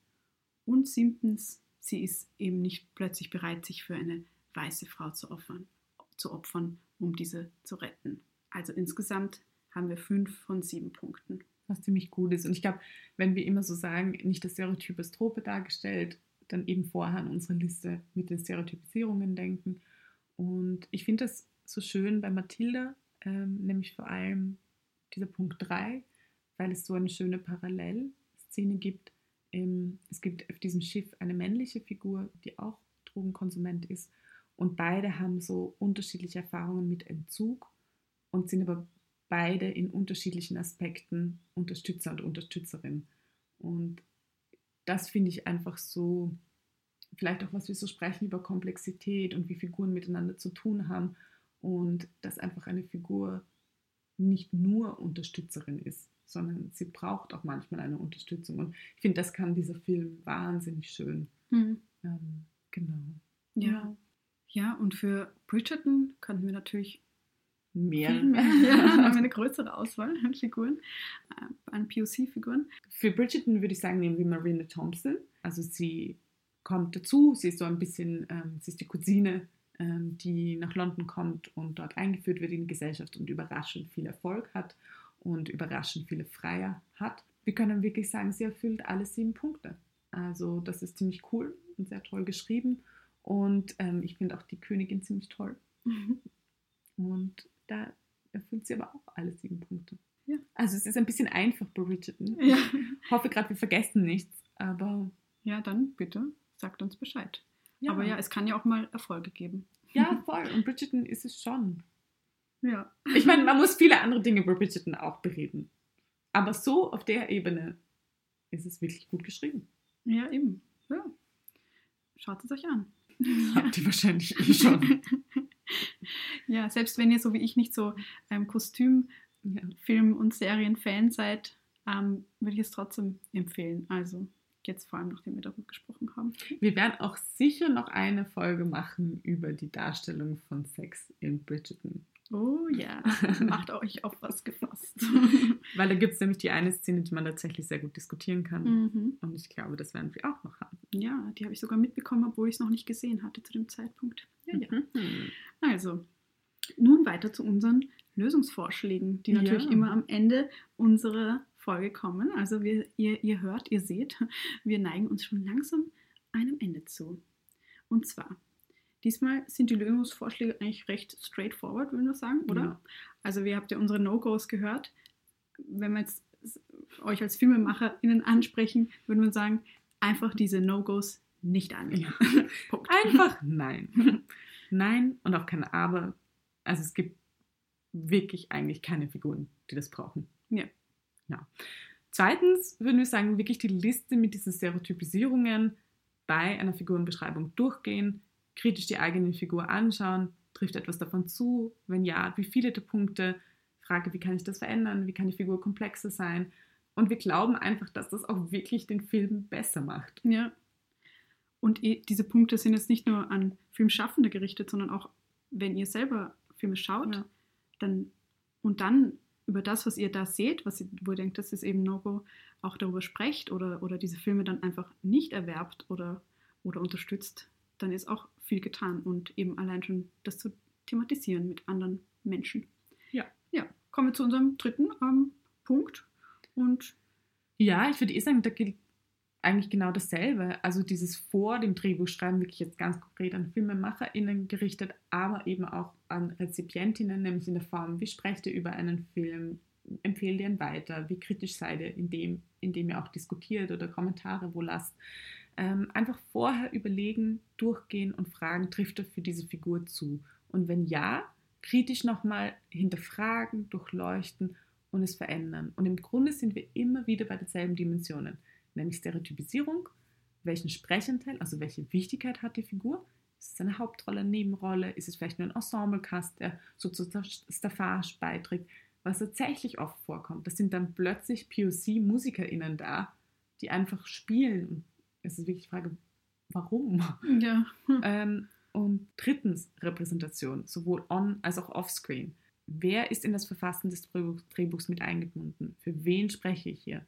S2: und siebtens, sie ist eben nicht plötzlich bereit, sich für eine weiße Frau zu opfern, zu opfern, um diese zu retten. Also insgesamt haben wir fünf von sieben Punkten.
S1: Was ziemlich gut ist. Und ich glaube, wenn wir immer so sagen, nicht das Stereotyp als Trope dargestellt, dann eben vorher an unsere Liste mit den Stereotypisierungen denken. Und ich finde das so schön bei Mathilda, ähm, nämlich vor allem dieser Punkt 3, weil es so eine schöne Parallelszene gibt. Ähm, es gibt auf diesem Schiff eine männliche Figur, die auch Drogenkonsument ist. Und beide haben so unterschiedliche Erfahrungen mit Entzug und sind aber beide in unterschiedlichen Aspekten Unterstützer und Unterstützerin. Und das finde ich einfach so, vielleicht auch was wir so sprechen über Komplexität und wie Figuren miteinander zu tun haben und dass einfach eine Figur nicht nur Unterstützerin ist, sondern sie braucht auch manchmal eine Unterstützung. Und ich finde, das kann dieser Film wahnsinnig schön. Mhm. Ähm, genau.
S2: Ja. Ja, und für Bridgerton könnten wir natürlich
S1: mehr.
S2: mehr. Ja, haben wir eine größere Auswahl an Figuren, äh, an POC-Figuren.
S1: Für Bridgerton würde ich sagen, nehmen wir Marina Thompson. Also sie kommt dazu, sie ist so ein bisschen, ähm, sie ist die Cousine ähm, die nach London kommt und dort eingeführt wird in die Gesellschaft und überraschend viel Erfolg hat und überraschend viele Freier hat. Wir können wirklich sagen, sie erfüllt alle sieben Punkte. Also das ist ziemlich cool und sehr toll geschrieben. Und ähm, ich finde auch die Königin ziemlich toll. Und da erfüllt sie aber auch alle sieben Punkte. Ja. Also es ist ein bisschen einfach bei Bridgerton. Ja. Ich hoffe gerade, wir vergessen nichts, aber...
S2: Ja, dann bitte sagt uns Bescheid. Ja. Aber ja, es kann ja auch mal Erfolge geben.
S1: Ja, voll. Und Bridgerton ist es schon.
S2: Ja.
S1: Ich meine, man muss viele andere Dinge bei Bridgerton auch bereden. Aber so auf der Ebene ist es wirklich gut geschrieben.
S2: Ja, eben. Ja. Schaut es euch an.
S1: Habt ihr wahrscheinlich eh schon.
S2: ja, selbst wenn ihr so wie ich nicht so ähm, Kostüm, ja. Film- und Serienfan seid, ähm, würde ich es trotzdem empfehlen. Also Jetzt vor allem, nachdem wir darüber gesprochen haben.
S1: Wir werden auch sicher noch eine Folge machen über die Darstellung von Sex in Bridgerton.
S2: Oh ja, macht euch auf was gefasst.
S1: Weil da gibt es nämlich die eine Szene, die man tatsächlich sehr gut diskutieren kann. Mhm. Und ich glaube, das werden wir auch noch haben.
S2: Ja, die habe ich sogar mitbekommen, obwohl ich es noch nicht gesehen hatte zu dem Zeitpunkt. Ja, ja. Mhm. Also, nun weiter zu unseren Lösungsvorschlägen, die natürlich ja. immer am Ende unserer Folge kommen. Also wir, ihr, ihr hört, ihr seht, wir neigen uns schon langsam einem Ende zu. Und zwar, diesmal sind die Lösungsvorschläge eigentlich recht straightforward, würden wir sagen, oder? Ja. Also ihr habt ja unsere No-Gos gehört. Wenn wir jetzt euch als FilmemacherInnen ansprechen, würden wir sagen, einfach diese No-Gos nicht angehen.
S1: Ja. einfach nein. nein und auch kein Aber. Also es gibt wirklich eigentlich keine Figuren, die das brauchen.
S2: Ja.
S1: Ja. Zweitens würden wir sagen, wirklich die Liste mit diesen Stereotypisierungen bei einer Figurenbeschreibung durchgehen, kritisch die eigene Figur anschauen, trifft etwas davon zu, wenn ja, wie viele der Punkte, Frage, wie kann ich das verändern, wie kann die Figur komplexer sein und wir glauben einfach, dass das auch wirklich den Film besser macht.
S2: Ja. Und diese Punkte sind jetzt nicht nur an Filmschaffende gerichtet, sondern auch, wenn ihr selber Filme schaut, ja. dann und dann über das, was ihr da seht, was ihr, wo ihr denkt, das ist eben No-Go, auch darüber sprecht oder, oder diese Filme dann einfach nicht erwerbt oder, oder unterstützt, dann ist auch viel getan und eben allein schon das zu thematisieren mit anderen Menschen.
S1: Ja.
S2: Ja, kommen wir zu unserem dritten ähm, Punkt. Und
S1: ja, ich würde eh sagen, da gilt eigentlich genau dasselbe. Also dieses vor dem Drehbuchschreiben wirklich jetzt ganz konkret an FilmemacherInnen gerichtet, aber eben auch an Rezipientinnen, nämlich in der Form, wie sprecht ihr über einen Film, empfehlt ihr ihn weiter, wie kritisch seid ihr, indem, indem ihr auch diskutiert oder Kommentare wo lasst. Ähm, einfach vorher überlegen, durchgehen und fragen, trifft er für diese Figur zu? Und wenn ja, kritisch nochmal hinterfragen, durchleuchten und es verändern. Und im Grunde sind wir immer wieder bei denselben Dimensionen nämlich Stereotypisierung. Welchen Sprechanteil, also welche Wichtigkeit hat die Figur? Ist es eine Hauptrolle, eine Nebenrolle? Ist es vielleicht nur ein Ensemblecast, der so zur Staffage beiträgt? Was tatsächlich oft vorkommt, das sind dann plötzlich POC-MusikerInnen da, die einfach spielen. Und es ist wirklich die Frage, warum?
S2: Ja.
S1: ähm, und drittens Repräsentation, sowohl on- als auch offscreen. Wer ist in das Verfassen des Drehbuchs mit eingebunden? Für wen spreche ich hier?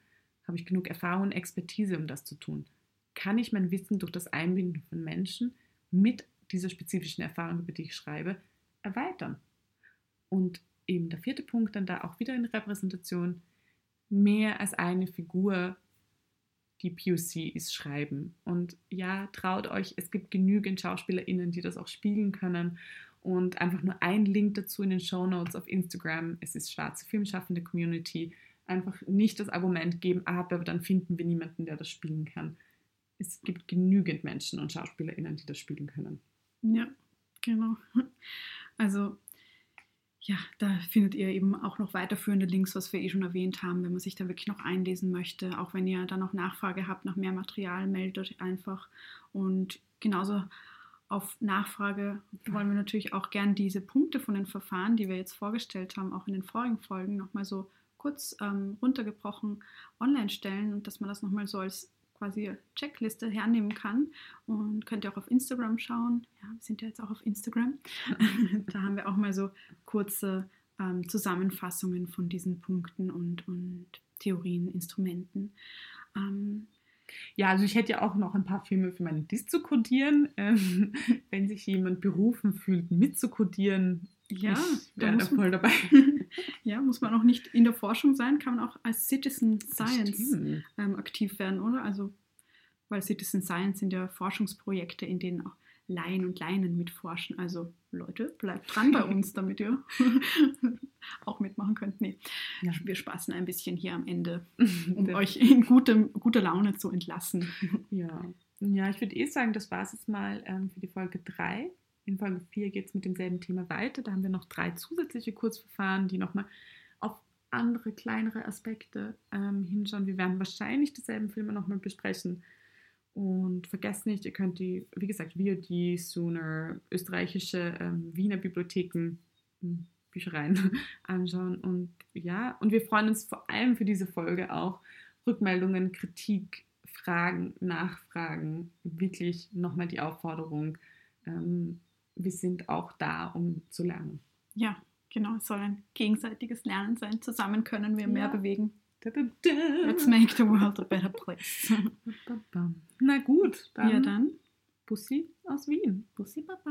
S1: Habe ich genug Erfahrung und Expertise, um das zu tun? kann ich mein Wissen durch das Einbinden von Menschen mit dieser spezifischen Erfahrung, über die ich schreibe, erweitern. Und eben der vierte Punkt dann da auch wieder in Repräsentation, mehr als eine Figur die POC ist Schreiben. Und ja, traut euch, es gibt genügend SchauspielerInnen, die das auch spielen können. Und einfach nur ein Link dazu in den Show Notes auf Instagram. Es ist schwarze Filmschaffende Community. Einfach nicht das Argument geben, ah, aber dann finden wir niemanden, der das spielen kann. Es gibt genügend Menschen und SchauspielerInnen, die das spielen können.
S2: Ja, genau. Also ja, da findet ihr eben auch noch weiterführende Links, was wir eh schon erwähnt haben, wenn man sich da wirklich noch einlesen möchte. Auch wenn ihr dann noch Nachfrage habt nach mehr Material, meldet euch einfach. Und genauso auf Nachfrage wollen wir natürlich auch gern diese Punkte von den Verfahren, die wir jetzt vorgestellt haben, auch in den vorigen Folgen nochmal so kurz ähm, runtergebrochen online stellen und dass man das nochmal so als quasi Checkliste hernehmen kann. Und könnt ihr auch auf Instagram schauen. Ja, wir sind ja jetzt auch auf Instagram. da haben wir auch mal so kurze ähm, Zusammenfassungen von diesen Punkten und, und Theorien, Instrumenten. Ähm,
S1: ja, also ich hätte ja auch noch ein paar Filme für meine Dis zu codieren. Ähm, wenn sich jemand berufen fühlt, mitzukodieren,
S2: ja, da muss voll dabei. ja, muss man auch nicht in der Forschung sein, kann man auch als Citizen Science ähm, aktiv werden, oder? Also, weil Citizen Science sind ja Forschungsprojekte, in denen auch Laien und Leinen mitforschen. Also Leute, bleibt dran bei uns, damit ihr auch mitmachen könnt. Nee, ja. wir spaßen ein bisschen hier am Ende, um euch in gutem, guter Laune zu entlassen.
S1: Ja, ja ich würde eh sagen, das war es jetzt mal ähm, für die Folge 3. In Folge 4 geht es mit demselben Thema weiter. Da haben wir noch drei zusätzliche Kurzverfahren, die nochmal auf andere, kleinere Aspekte ähm, hinschauen. Wir werden wahrscheinlich dieselben Filme nochmal besprechen. Und vergesst nicht, ihr könnt die, wie gesagt, VOD, Sooner, österreichische ähm, Wiener Bibliotheken, hm, Büchereien anschauen. Und ja, und wir freuen uns vor allem für diese Folge auch Rückmeldungen, Kritik, Fragen, Nachfragen. Wirklich nochmal die Aufforderung, ähm, wir sind auch da, um zu lernen.
S2: Ja, genau. Es soll ein gegenseitiges Lernen sein. Zusammen können wir ja. mehr bewegen. Da, da, da. Let's make the world a better place.
S1: Na gut,
S2: dann, ja, dann
S1: Bussi aus Wien.
S2: Bussi Baba.